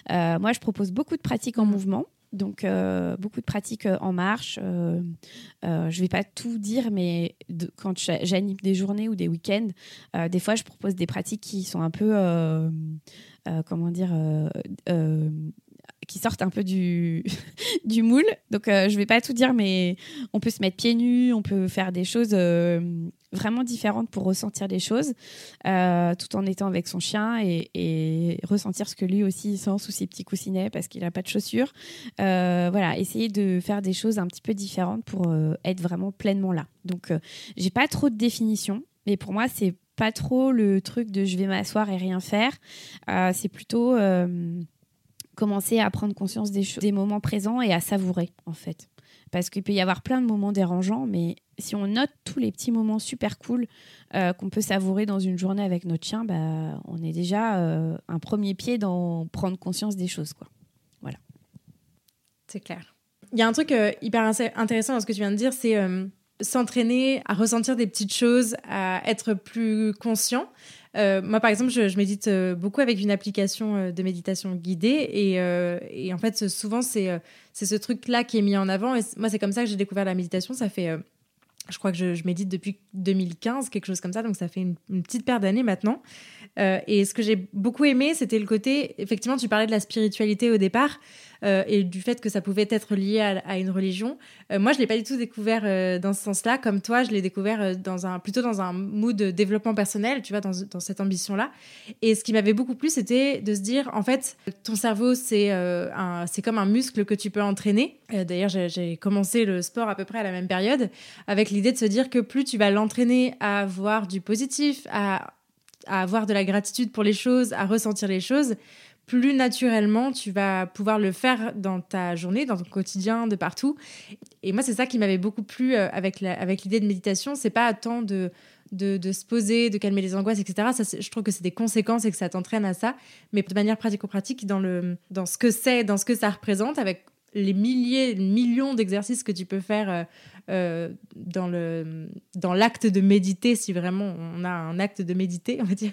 moi, je propose beaucoup de pratiques en mouvement. Donc, euh, beaucoup de pratiques euh, en marche. Euh, je ne vais pas tout dire, mais quand j'anime des journées ou des week-ends, des fois, je propose des pratiques qui sont un peu, comment dire, qui sortent un peu du, du moule. Donc, je ne vais pas tout dire, mais on peut se mettre pieds nus, on peut faire des choses vraiment différentes pour ressentir les choses, euh, tout en étant avec son chien et, ressentir ce que lui aussi sent sous ses petits coussinets parce qu'il n'a pas de chaussures. Euh, voilà, essayer de faire des choses un petit peu différentes pour euh, être vraiment pleinement là. Donc, j'ai pas trop de définition, mais pour moi, c'est pas trop le truc de je vais m'asseoir et rien faire. c'est plutôt commencer à prendre conscience des, des moments présents et à savourer en fait. Parce qu'il peut y avoir plein de moments dérangeants, mais si on note tous les petits moments super cool euh, qu'on peut savourer dans une journée avec notre chien, bah, on est déjà euh, un premier pied dans prendre conscience des choses. Quoi. Voilà. C'est clair. Il y a un truc euh, hyper intéressant dans ce que tu viens de dire, c'est s'entraîner à ressentir des petites choses, à être plus conscient. Euh, moi, par exemple, je, médite euh, beaucoup avec une application euh, de méditation guidée. Et, en fait, souvent, c'est ce truc-là qui est mis en avant. Et moi, c'est comme ça que j'ai découvert la méditation. Ça fait, je crois que je, médite depuis 2015, quelque chose comme ça. Donc, ça fait une petite paire d'années maintenant. et ce que j'ai beaucoup aimé, c'était le côté, effectivement, tu parlais de la spiritualité au départ. Euh, et du fait que ça pouvait être lié à, une religion. Euh, moi, je l'ai pas du tout découvert euh, dans ce sens-là. Comme toi, je l'ai découvert plutôt dans un mood de développement personnel, tu vois, dans, cette ambition-là. Et ce qui m'avait beaucoup plu, c'était de se dire, en fait, ton cerveau, c'est comme un muscle que tu peux entraîner. D'ailleurs, j'ai commencé le sport à peu près à la même période, avec l'idée de se dire que plus tu vas l'entraîner à voir du positif, à avoir de la gratitude pour les choses, à ressentir les choses, plus naturellement, tu vas pouvoir le faire dans ta journée, dans ton quotidien, de partout. Et moi, c'est ça qui m'avait beaucoup plu euh, avec avec l'idée de méditation. C'est pas tant de, de, se poser, de calmer les angoisses, etc. Je trouve que c'est des conséquences et que ça t'entraîne à ça. Mais de manière pratico-pratique, dans, le, dans ce que c'est, dans ce que ça représente, avec les milliers, millions d'exercices que tu peux faire euh, euh, dans le dans l'acte de méditer, si vraiment on a un acte de méditer, on va dire.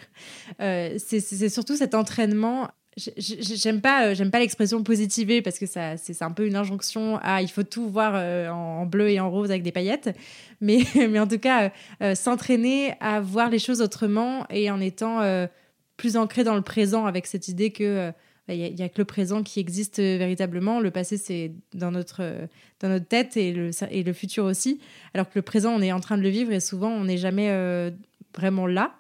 c'est surtout cet entraînement J'aime pas, euh, j'aime pas l'expression positiver parce que ça, c'est un peu une injonction à il faut tout voir euh, en, bleu et en rose avec des paillettes. Mais, mais en tout cas, euh, s'entraîner à voir les choses autrement et en étant plus ancré dans le présent avec cette idée que il bah, n'y a, que le présent qui existe véritablement. Le passé, c'est dans notre, dans notre tête et le, et le futur aussi. Alors que le présent, on est en train de le vivre et souvent, on n'est jamais vraiment là.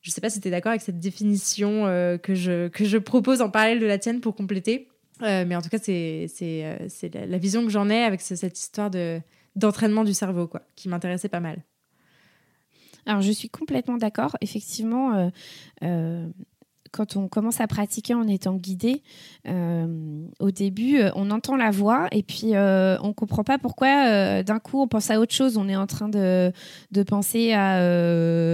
Je ne sais pas si tu es d'accord avec cette définition euh, que, je, que je propose en parallèle de la tienne pour compléter. Euh, mais en tout cas, c'est euh, la, la vision que j'en ai avec cette histoire d'entraînement du cerveau, quoi, qui m'intéressait pas mal. Alors, je suis complètement d'accord. Effectivement, quand on commence à pratiquer en étant guidé, euh, au début, euh, on entend la voix et puis euh, on comprend pas pourquoi d'un coup on pense à autre chose. On est en train de, de penser à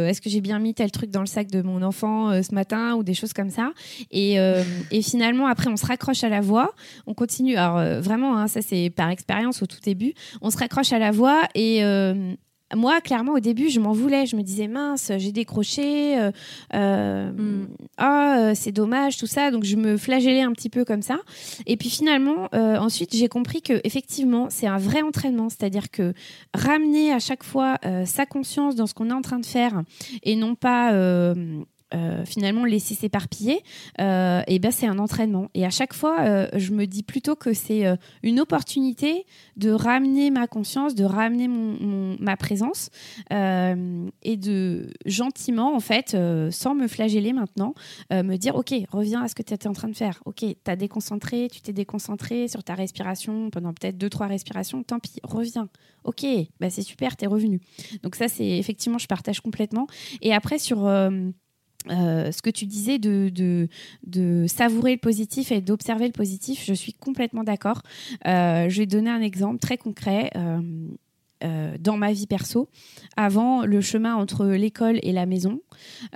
est-ce que j'ai bien mis tel truc dans le sac de mon enfant ce matin ou des choses comme ça. Et, et, finalement, après, on se raccroche à la voix, on continue. Alors vraiment, hein, ça c'est par expérience au tout début, on se raccroche à la voix et moi, clairement, au début, je m'en voulais. Je me disais, mince, j'ai décroché. Euh, euh, mm. Ah, euh, c'est dommage, tout ça. Donc, je me flagellais un petit peu comme ça. Et puis, finalement, ensuite, j'ai compris que effectivement, c'est un vrai entraînement. C'est-à-dire que ramener à chaque fois sa conscience dans ce qu'on est en train de faire et non pas euh, finalement laisser s'éparpiller, euh, et ben c'est un entraînement. Et à chaque fois, euh, je me dis plutôt que c'est une opportunité de ramener ma conscience, de ramener mon, ma présence et de gentiment, en fait, sans me flageller maintenant, me dire ok, reviens à ce que tu étais en train de faire. Ok, tu as déconcentré, tu t'es déconcentré sur ta respiration pendant peut-être deux trois respirations. Tant pis, reviens. Ok, bah c'est super, tu es revenu. Donc ça, c'est effectivement, je partage complètement. Et après sur euh, ce que tu disais de, savourer le positif et d'observer le positif, je suis complètement d'accord. Euh, je vais donner un exemple très concret. Euh, dans ma vie perso. Avant, le chemin entre l'école et la maison,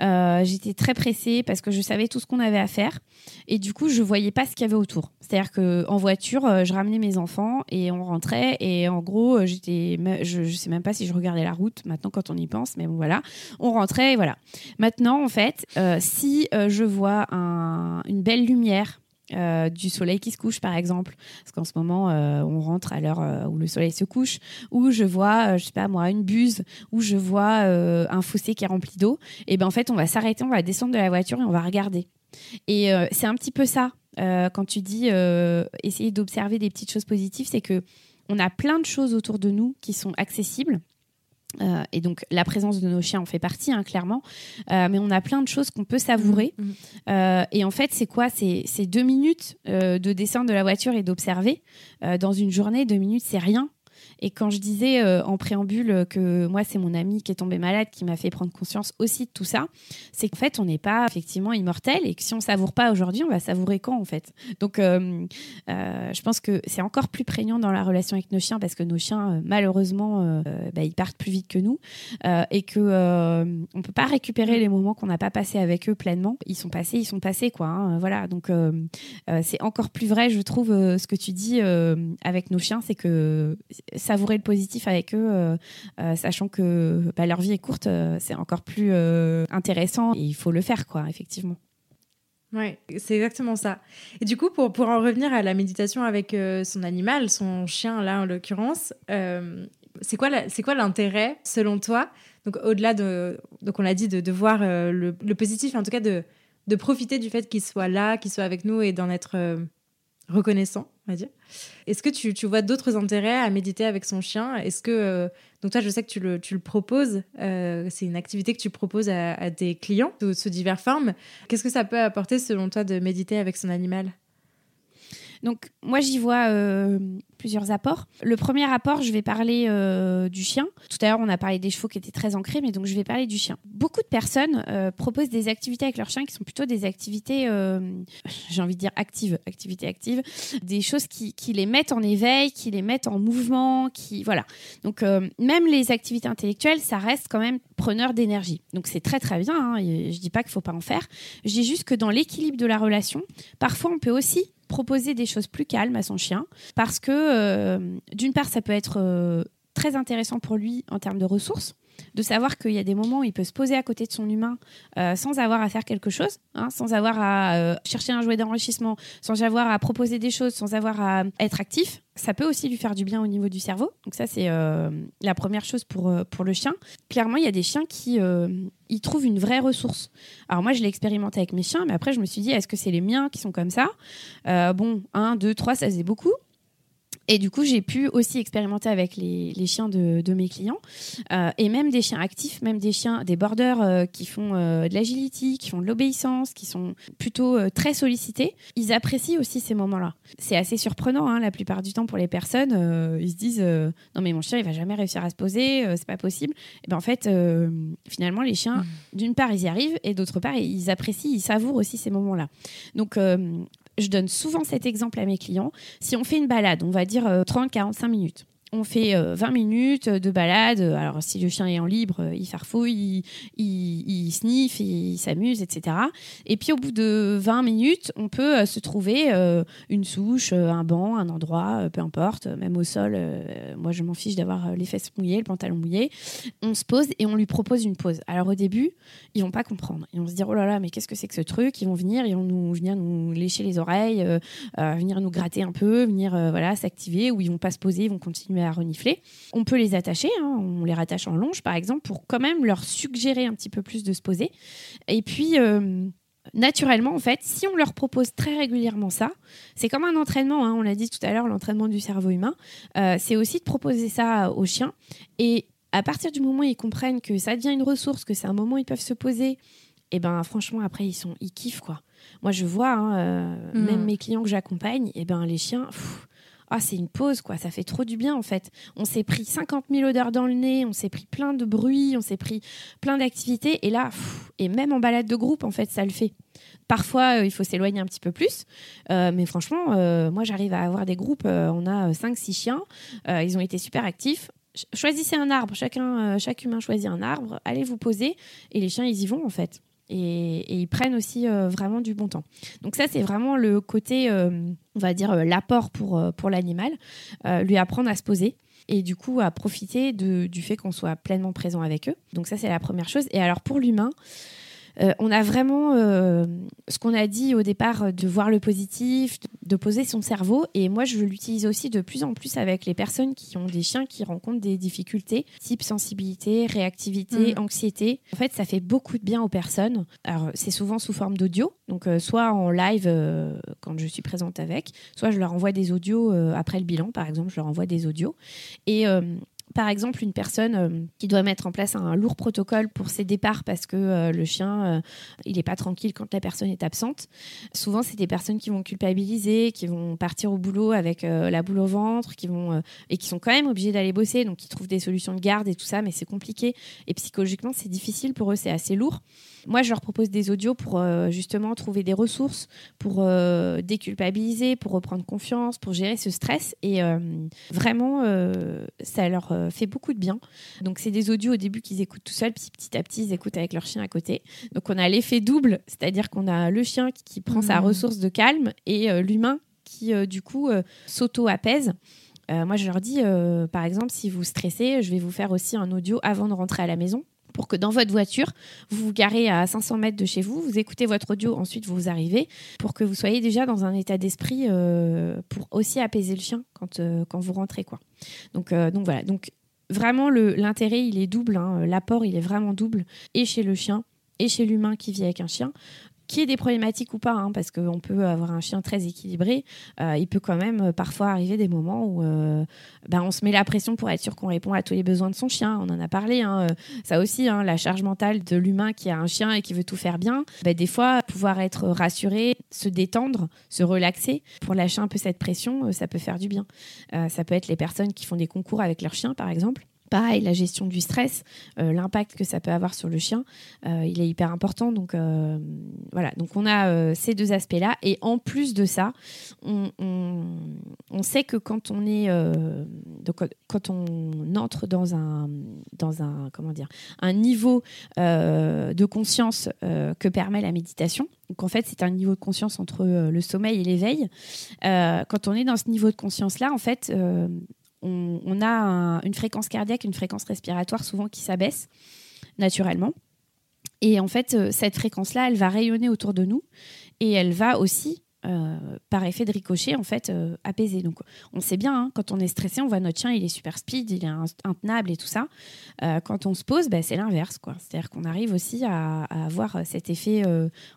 euh, j'étais très pressée parce que je savais tout ce qu'on avait à faire et du coup, je voyais pas ce qu'il y avait autour. C'est-à-dire que en voiture, euh, je ramenais mes enfants et on rentrait et en gros, j'étais, je, je sais même pas si je regardais la route maintenant quand on y pense, mais bon voilà, on rentrait et voilà. Maintenant, en fait, si je vois un, une belle lumière euh, du soleil qui se couche par exemple. Parce qu'en ce moment euh, on rentre à l'heure euh, où le soleil se couche ou je vois je sais pas moi une buse ou je vois un fossé qui est rempli d'eau. Et ben en fait on va s'arrêter on va descendre de la voiture et on va regarder. Et c'est un petit peu ça quand tu dis essayer d'observer des petites choses positives c'est que on a plein de choses autour de nous qui sont accessibles euh, et donc la présence de nos chiens en fait partie, hein, clairement. Euh, mais on a plein de choses qu'on peut savourer. Mmh, mmh. Euh, et en fait, c'est quoi? C'est deux minutes de descendre de la voiture et d'observer. dans une journée, deux minutes, c'est rien. Et quand je disais euh, en préambule que moi, c'est mon ami qui est tombé malade qui m'a fait prendre conscience aussi de tout ça, c'est qu'en fait, on n'est pas effectivement immortel et que si on savoure pas aujourd'hui, on va savourer quand en fait? Donc, euh, euh, je pense que c'est encore plus prégnant dans la relation avec nos chiens parce que nos chiens, malheureusement, bah, ils partent plus vite que nous et que on peut pas récupérer les moments qu'on n'a pas passés avec eux pleinement. Ils sont passés, ils sont passés quoi. Hein, voilà. Donc, c'est encore plus vrai, je trouve, ce que tu dis avec nos chiens, c'est que savourer le positif avec eux, sachant que bah, leur vie est courte, c'est encore plus intéressant et il faut le faire, quoi, effectivement. Oui, c'est exactement ça. Et du coup, pour, pour en revenir à la méditation avec son animal, son chien là en l'occurrence, c'est quoi l'intérêt selon toi? Donc au-delà de, donc on l'a dit, de, voir le, le, positif, en tout cas de, de profiter du fait qu'il soit là, qu'il soit avec nous et d'en être euh, reconnaissant, on va dire. Est-ce que tu, tu vois d'autres intérêts à méditer avec son chien? Est-ce que euh, donc toi, je sais que tu le, tu le proposes. Euh, c'est une activité que tu proposes à, à des clients sous, sous diverses formes. Qu'est-ce que ça peut apporter selon toi de méditer avec son animal? Donc moi j'y vois euh, plusieurs apports. Le premier apport, je vais parler euh, du chien. Tout à l'heure on a parlé des chevaux qui étaient très ancrés, mais donc je vais parler du chien. Beaucoup de personnes euh, proposent des activités avec leur chien qui sont plutôt des activités, j'ai envie de dire actives, activités actives, des choses qui, les mettent en éveil, qui les mettent en mouvement, qui voilà. Donc même les activités intellectuelles, ça reste quand même preneur d'énergie. Donc c'est très très bien. Hein, je dis pas qu'il faut pas en faire. Je dis juste que dans l'équilibre de la relation, parfois on peut aussi proposer des choses plus calmes à son chien. Parce que euh, d'une part ça peut être euh, très intéressant pour lui en termes de ressources de savoir qu'il y a des moments où il peut se poser à côté de son humain euh, sans avoir à faire quelque chose, hein, sans avoir à chercher un jouet d'enrichissement, sans avoir à proposer des choses, sans avoir à être actif ça peut aussi lui faire du bien au niveau du cerveau. Donc ça, c'est euh, la première chose pour, euh, pour le chien. Clairement, il y a des chiens qui euh, ils trouvent une vraie ressource. Alors moi, je l'ai expérimenté avec mes chiens, mais après, je me suis dit, est-ce que c'est les miens qui sont comme ça? Bon, un, deux, trois, ça faisait beaucoup. Et du coup, j'ai pu aussi expérimenter avec les, chiens de, mes clients euh, et même des chiens actifs, même des chiens, des borders euh, qui font euh, de l'agility, qui font de l'obéissance, qui sont plutôt très sollicités. Ils apprécient aussi ces moments-là. C'est assez surprenant hein, la plupart du temps pour les personnes. ils se disent non mais mon chien il va jamais réussir à se poser, c'est pas possible. Et ben en fait, finalement les chiens, mmh. d'une part ils y arrivent et d'autre part ils apprécient, ils savourent aussi ces moments-là. Donc je donne souvent cet exemple à mes clients. Si on fait une balade, on va dire 30-45 euh, minutes on fait 20 euh, minutes de balade. Alors, si le chien est en libre, il farfouille, il, il, sniffe, il s'amuse, etc. Et puis, au bout de 20 minutes, on peut euh, se trouver euh, une souche, un banc, un endroit, peu importe, même au sol. moi, je m'en fiche d'avoir les fesses mouillées, le pantalon mouillé. On se pose et on lui propose une pause. Alors, au début, ils vont pas comprendre. Ils vont se dire, oh là là, mais qu'est-ce que c'est que ce truc? Ils vont venir, ils vont nous, venir nous lécher les oreilles, venir nous gratter un peu, venir voilà s'activer, ou ils vont pas se poser, ils vont continuer à renifler. On peut les attacher, hein, on les rattache en longe par exemple, pour quand même leur suggérer un petit peu plus de se poser. Et puis, euh, naturellement, en fait, si on leur propose très régulièrement ça, c'est comme un entraînement, hein, on l'a dit tout à l'heure, l'entraînement du cerveau humain, euh, c'est aussi de proposer ça aux chiens. Et à partir du moment où ils comprennent que ça devient une ressource, que c'est un moment où ils peuvent se poser, et eh ben franchement, après, ils, sont, ils kiffent, quoi. Moi, je vois, hein, euh, mmh. même mes clients que j'accompagne, et eh ben les chiens, ah, c'est une pause, quoi. Ça fait trop du bien, en fait. On s'est pris 50 000 odeurs dans le nez, on s'est pris plein de bruit, on s'est pris plein d'activités. Et là, et même en balade de groupe, en fait, ça le fait. Parfois, euh, il faut s'éloigner un petit peu plus. Euh, mais franchement, euh, moi, j'arrive à avoir des groupes. on a 5-6 chiens. ils ont été super actifs choisissez un arbre, chacun, chaque humain choisit un arbre, allez vous poser et les chiens ils y vont en fait et, ils prennent aussi euh, vraiment du bon temps. Donc ça, c'est vraiment le côté, euh, on va dire, euh, l'apport pour, pour l'animal, lui apprendre à se poser et du coup à profiter de, du fait qu'on soit pleinement présent avec eux. Donc ça, c'est la première chose. Et alors pour l'humain, euh, on a vraiment euh, ce qu'on a dit au départ euh, de voir le positif, de poser son cerveau. Et moi, je l'utilise aussi de plus en plus avec les personnes qui ont des chiens qui rencontrent des difficultés, type sensibilité, réactivité, mm. anxiété. En fait, ça fait beaucoup de bien aux personnes. Alors, c'est souvent sous forme d'audio, donc soit en live quand je suis présente avec, soit je leur envoie des audios après le bilan, par exemple, je leur envoie des audios. Et par exemple, une personne euh, qui doit mettre en place un lourd protocole pour ses départs parce que euh, le chien, euh, il n'est pas tranquille quand la personne est absente. Souvent, c'est des personnes qui vont culpabiliser, qui vont partir au boulot avec la boule au ventre, qui vont et qui sont quand même obligés d'aller bosser, donc qui trouvent des solutions de garde et tout ça, mais c'est compliqué et psychologiquement, c'est difficile pour eux, c'est assez lourd. Moi, je leur propose des audios pour justement trouver des ressources, pour déculpabiliser, pour reprendre confiance, pour gérer ce stress et vraiment, ça leur euh, fait beaucoup de bien. Donc c'est des audios au début qu'ils écoutent tout seuls, puis petit à petit ils écoutent avec leur chien à côté. Donc on a l'effet double, c'est-à-dire qu'on a le chien qui, prend sa mmh. ressource de calme et euh, l'humain qui euh, du coup s'auto-apaise. moi, je leur dis, par exemple, si vous stressez, je vais vous faire aussi un audio avant de rentrer à la maison pour que dans votre voiture, vous vous garez à 500 mètres de chez vous, vous écoutez votre audio, ensuite vous arrivez, pour que vous soyez déjà dans un état d'esprit euh, pour aussi apaiser le chien quand, euh, vous rentrez. Quoi. Donc, euh, donc voilà, donc vraiment l'intérêt il est double, hein. l'apport il est vraiment double, et chez le chien et chez l'humain qui vit avec un chien qui ait des problématiques ou pas, hein, parce qu'on peut avoir un chien très équilibré, euh, il peut quand même euh, parfois arriver des moments où euh, ben, on se met la pression pour être sûr qu'on répond à tous les besoins de son chien. On en a parlé, hein, ça aussi, hein, la charge mentale de l'humain qui a un chien et qui veut tout faire bien. Ben, des fois, pouvoir être rassuré, se détendre, se relaxer, pour lâcher un peu cette pression, ça peut faire du bien. ça peut être les personnes qui font des concours avec leur chien, par exemple. Pareil, la gestion du stress, euh, l'impact que ça peut avoir sur le chien, euh, il est hyper important. Donc euh, voilà, donc on a ces deux aspects-là. Et en plus de ça, on, sait que quand on est, entre dans un, dans un, un niveau de conscience que permet la méditation. Donc en fait, c'est un niveau de conscience entre le sommeil et l'éveil. quand on est dans ce niveau de conscience-là, en fait, on, a une fréquence cardiaque, une fréquence respiratoire souvent qui s'abaisse naturellement. Et en fait, euh, cette fréquence-là, elle va rayonner autour de nous et elle va aussi, euh, par effet de ricochet, en fait, euh, apaiser. Donc, on sait bien, hein, quand on est stressé, on voit notre chien, il est super speed, il est intenable et tout ça. quand on se pose, bah, c'est l'inverse. C'est-à-dire qu'on arrive aussi à, avoir cet effet,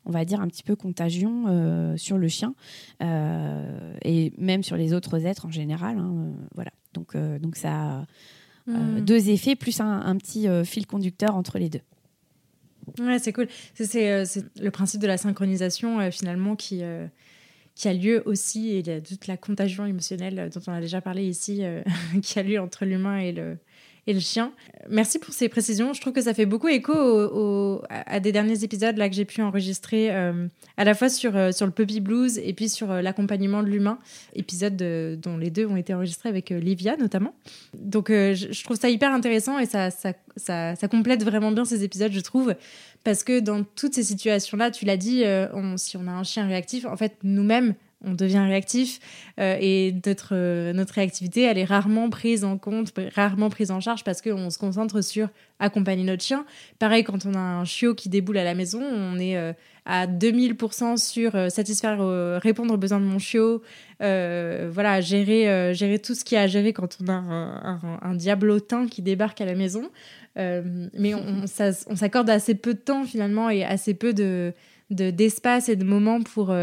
on va dire, un petit peu contagion sur le chien et même sur les autres êtres en général. Hein, voilà. Donc, euh, donc ça a euh, hmm. deux effets, plus un, petit euh, fil conducteur entre les deux. Ouais, c'est cool. C'est le principe de la synchronisation, finalement, qui, qui a lieu aussi, et toute la contagion émotionnelle dont on a déjà parlé ici, qui a lieu entre l'humain et le, et le chien. Merci pour ces précisions. Je trouve que ça fait beaucoup écho à des derniers épisodes là que j'ai pu enregistrer, euh, à la fois sur, euh, sur le puppy blues et puis sur euh, l'accompagnement de l'humain, épisode dont les deux ont été enregistrés avec Livia notamment. Donc je, trouve ça hyper intéressant et ça, ça, complète vraiment bien ces épisodes, je trouve, parce que dans toutes ces situations-là, tu l'as dit, si on a un chien réactif, en fait, nous-mêmes, on devient réactif euh, et notre, euh, notre réactivité, elle est rarement prise en compte, rarement prise en charge parce qu'on se concentre sur accompagner notre chien. Pareil, quand on a un chiot qui déboule à la maison, on est euh, à 2000% sur satisfaire, répondre aux besoins de mon chiot, voilà, gérer, gérer tout ce qu'il y a à gérer quand on a un, diablotin qui débarque à la maison. mais on, s'accorde assez peu de temps finalement et assez peu de d'espace et de moments pour,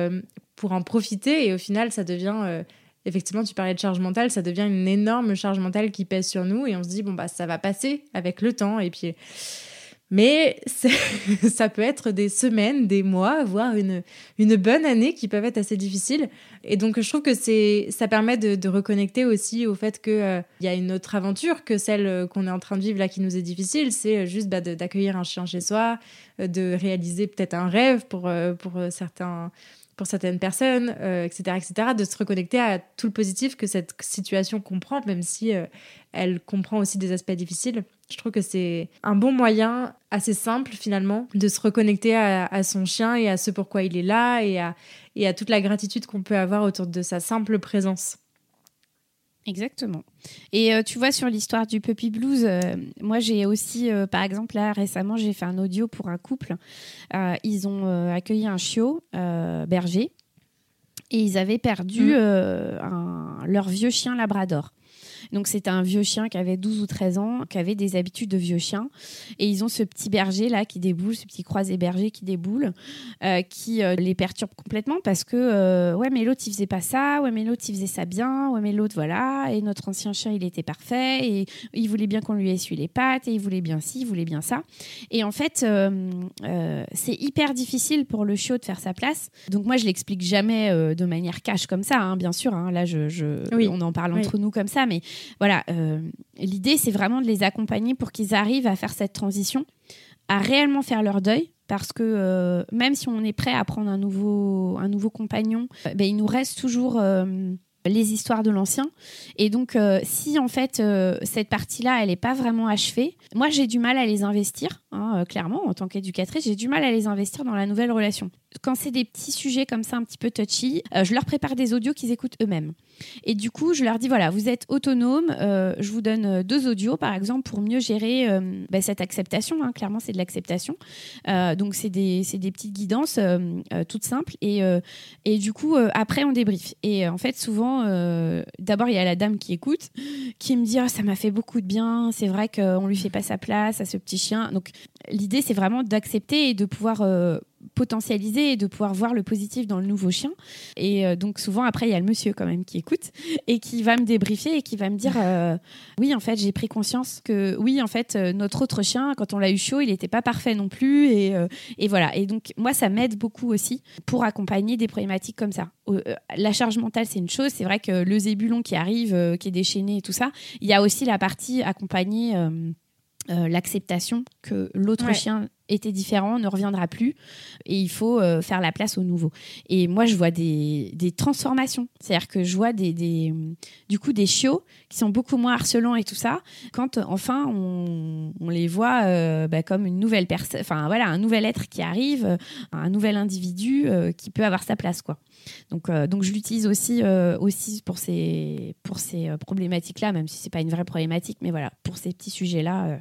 pour en profiter. Et au final, ça devient, euh, effectivement, tu parlais de charge mentale, ça devient une énorme charge mentale qui pèse sur nous. Et on se dit, bon, bah, ça va passer avec le temps. Et puis. Mais ça peut être des semaines, des mois, voire une, une bonne année qui peuvent être assez difficiles. Et donc, je trouve que ça permet de, reconnecter aussi au fait qu'il euh, y a une autre aventure que celle euh, qu'on est en train de vivre là qui nous est difficile. C'est juste bah, d'accueillir un chien chez soi, de réaliser peut-être un rêve pour, pour certains pour certaines personnes, etc., euh, etc., de se reconnecter à tout le positif que cette situation comprend, même si euh, elle comprend aussi des aspects difficiles. Je trouve que c'est un bon moyen, assez simple finalement, de se reconnecter à, son chien et à ce pourquoi il est là et à, et à toute la gratitude qu'on peut avoir autour de sa simple présence. Exactement. Et euh, tu vois, sur l'histoire du puppy blues, euh, moi j'ai aussi, euh, par exemple, là récemment, j'ai fait un audio pour un couple. ils ont accueilli un chiot berger et ils avaient perdu mmh. leur vieux chien labrador. Donc c'était un vieux chien qui avait 12 ou 13 ans, qui avait des habitudes de vieux chien. Et ils ont ce petit berger là qui déboule, ce petit croisé berger qui déboule, euh, qui euh, les perturbe complètement parce que euh, ouais mais l'autre il faisait pas ça, ouais mais l'autre il faisait ça bien, ouais mais l'autre voilà. Et notre ancien chien il était parfait et il voulait bien qu'on lui essuie les pattes et il voulait bien ci, il voulait bien ça. Et en fait c'est hyper difficile pour le chiot de faire sa place. Donc moi je l'explique jamais de manière cash comme ça, hein, bien sûr. Hein. là je, on en parle entre nous comme ça, mais voilà, euh, l'idée, c'est vraiment de les accompagner pour qu'ils arrivent à faire cette transition, à réellement faire leur deuil. Parce que euh, même si on est prêt à prendre un nouveau, un nouveau compagnon, euh, ben, il nous reste toujours les histoires de l'ancien. Et donc, euh, si en fait euh, cette partie-là, elle n'est pas vraiment achevée, moi j'ai du mal à les investir, hein, euh, clairement, en tant qu'éducatrice, j'ai du mal à les investir dans la nouvelle relation. Quand c'est des petits sujets comme ça, un petit peu touchy, je leur prépare des audios qu'ils écoutent eux-mêmes. Et du coup, je leur dis voilà, vous êtes autonome, je vous donne deux audios par exemple pour mieux gérer bah, cette acceptation. Hein. clairement, c'est de l'acceptation. donc, c'est des, des, petites guidances toutes simples. Et, et du coup, après, on débrief. Et en fait, souvent, euh, d'abord, il y a la dame qui écoute, qui me dit oh, ça m'a fait beaucoup de bien. C'est vrai qu'on lui fait pas sa place à ce petit chien. Donc, l'idée, c'est vraiment d'accepter et de pouvoir euh, potentialiser et de pouvoir voir le positif dans le nouveau chien. Et euh, donc souvent après il y a le monsieur quand même qui écoute et qui va me débriefer et qui va me dire euh, oui en fait j'ai pris conscience que oui en fait euh, notre autre chien quand on l'a eu chaud il n'était pas parfait non plus et, et, voilà et donc moi ça m'aide beaucoup aussi pour accompagner des problématiques comme ça. La charge mentale c'est une chose c'est vrai que le zébulon qui arrive qui est déchaîné et tout ça il y a aussi la partie accompagner l'acceptation que l'autre chien était différent, ne reviendra plus, et il faut euh, faire la place au nouveau. Et moi, je vois des, des transformations, c'est-à-dire que je vois des, des, du coup des chiots qui sont beaucoup moins harcelants et tout ça, quand enfin on, on les voit euh, bah, comme une nouvelle personne, enfin voilà, un nouvel être qui arrive, un nouvel individu euh, qui peut avoir sa place, quoi. Donc, donc je l'utilise aussi, aussi pour ces, pour ces problématiques-là, même si c'est pas une vraie problématique, mais voilà, pour ces petits sujets-là,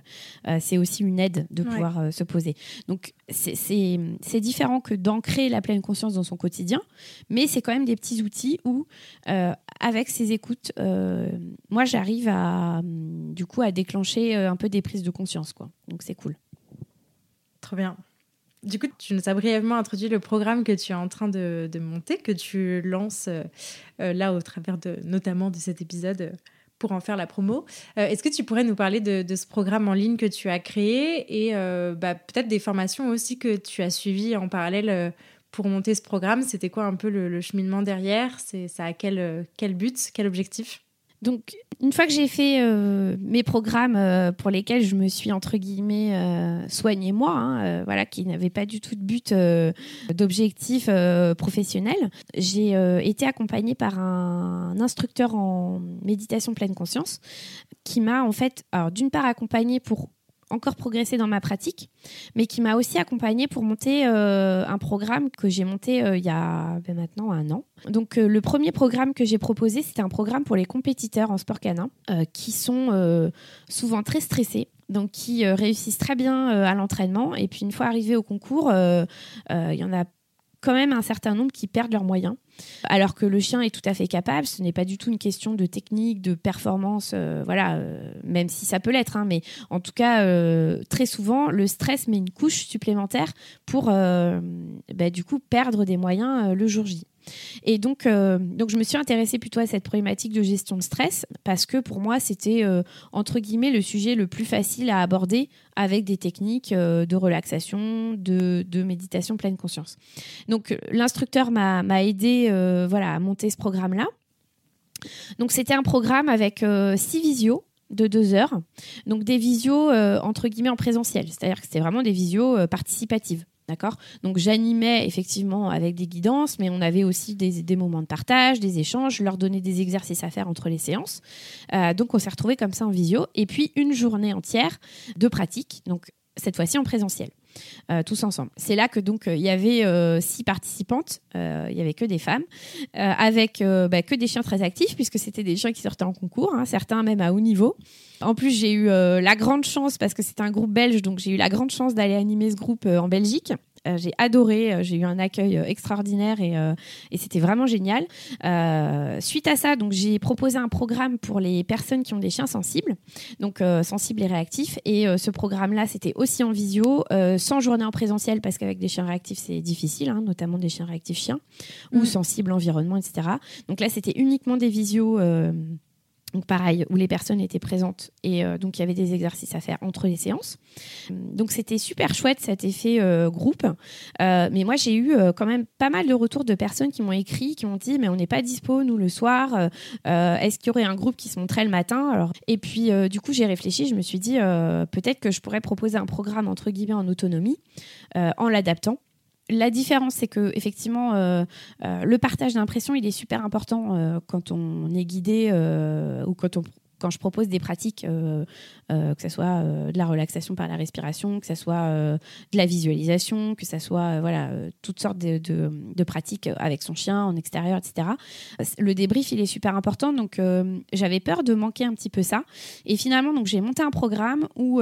c'est aussi une aide de pouvoir se poser. Donc c'est différent que d'ancrer la pleine conscience dans son quotidien, mais c'est quand même des petits outils où, euh, avec ces écoutes, euh, moi j'arrive à du coup à déclencher euh, un peu des prises de conscience, quoi. Donc c'est cool. Trop bien. Du coup, tu nous as brièvement introduit le programme que tu es en train de, monter, que tu lances là au travers de, notamment de cet épisode pour en faire la promo. Euh, est-ce que tu pourrais nous parler de, ce programme en ligne que tu as créé et euh, bah, peut-être des formations aussi que tu as suivies en parallèle euh, pour monter ce programme? C'était quoi un peu le, cheminement derrière? C'est ça a quel, quel but, quel objectif? Donc, une fois que j'ai fait euh, mes programmes euh, pour lesquels je me suis entre guillemets euh, soignée moi, hein, voilà, qui n'avaient pas du tout de but d'objectif professionnel, j'ai été accompagnée par un, instructeur en méditation pleine conscience qui m'a en fait, d'une part accompagnée pour encore progressé dans ma pratique, mais qui m'a aussi accompagnée pour monter euh, un programme que j'ai monté euh, il y a ben, maintenant un an. Donc euh, le premier programme que j'ai proposé, c'était un programme pour les compétiteurs en sport canin qui sont souvent très stressés. Donc, qui réussissent très bien à l'entraînement. Et puis, une fois arrivés au concours, il y en a quand même un certain nombre qui perdent leurs moyens. Alors que le chien est tout à fait capable, ce n'est pas du tout une question de technique, de performance, euh, voilà, euh, même si ça peut l'être, hein, mais en tout cas, euh, très souvent, le stress met une couche supplémentaire pour, bah, du coup, perdre des moyens le jour J. Et donc, euh, donc, je me suis intéressée plutôt à cette problématique de gestion de stress parce que pour moi, c'était euh, entre guillemets le sujet le plus facile à aborder avec des techniques euh, de relaxation, de, méditation pleine conscience. Donc, l'instructeur m'a aidé voilà, à monter ce programme-là. Donc, c'était un programme avec six visios de deux heures. Donc des visios entre guillemets en présentiel, c'est-à-dire que c'était vraiment des visios participatives. D'accord? Donc j'animais effectivement avec des guidances, mais on avait aussi des, moments de partage, des échanges, je leur donnais des exercices à faire entre les séances. Euh, donc on s'est retrouvés comme ça en visio. Et puis une journée entière de pratique, donc cette fois-ci en présentiel. Euh, tous ensemble. C'est là que donc euh, il y avait six participantes, il y avait que des femmes, avec bah, que des chiens très actifs puisque c'était des chiens qui sortaient en concours, hein, certains même à haut niveau. En plus, j'ai eu euh, la grande chance, parce que c'est un groupe belge, donc j'ai eu la grande chance d'aller animer ce groupe euh, en Belgique. Euh, j'ai adoré, j'ai eu un accueil extraordinaire et, et c'était vraiment génial. suite à ça, donc j'ai proposé un programme pour les personnes qui ont des chiens sensibles, donc sensibles et réactifs. Et ce programme-là, c'était aussi en visio, sans journée en présentiel parce qu'avec des chiens réactifs, c'est difficile, hein, notamment des chiens réactifs chiens ou mmh. sensibles environnement, etc. Donc là, c'était uniquement des visios donc pareil, où les personnes étaient présentes et euh, donc il y avait des exercices à faire entre les séances. Donc c'était super chouette cet effet euh, groupe. Euh, mais moi j'ai eu quand même pas mal de retours de personnes qui m'ont écrit, qui m'ont dit mais on n'est pas dispo nous le soir. Est-ce qu'il y aurait un groupe qui se montrait le matin? Alors et puis du coup j'ai réfléchi, je me suis dit peut-être que je pourrais proposer un programme entre guillemets en autonomie en l'adaptant la différence, c'est que effectivement, le partage d'impression, il est super important quand on est guidé ou quand on quand je propose des pratiques, euh, euh, que ce soit euh, de la relaxation par la respiration, que ce soit de la visualisation, que ce soit voilà, toutes sortes de, pratiques avec son chien, en extérieur, etc. Le débrief, il est super important. Donc, j'avais peur de manquer un petit peu ça. Et finalement, j'ai monté un programme où,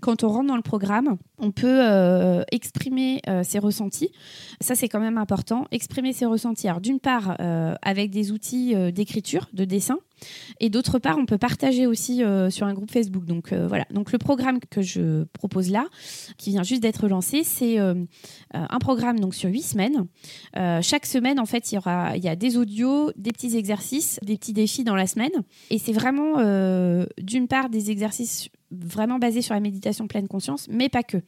quand on rentre dans le programme, on peut exprimer ses ressentis. Ça, c'est quand même important. Exprimer ses ressentis. Alors, d'une part, avec des outils d'écriture, de dessin. Et d'autre part, on peut partager aussi euh, sur un groupe Facebook. Donc euh, voilà. Donc le programme que je propose là, qui vient juste d'être lancé, c'est euh, un programme donc sur huit semaines. chaque semaine, en fait, il y aura il y a des audios, des petits exercices, des petits défis dans la semaine. Et c'est vraiment d'une part des exercices vraiment basé sur la méditation pleine conscience, mais pas que.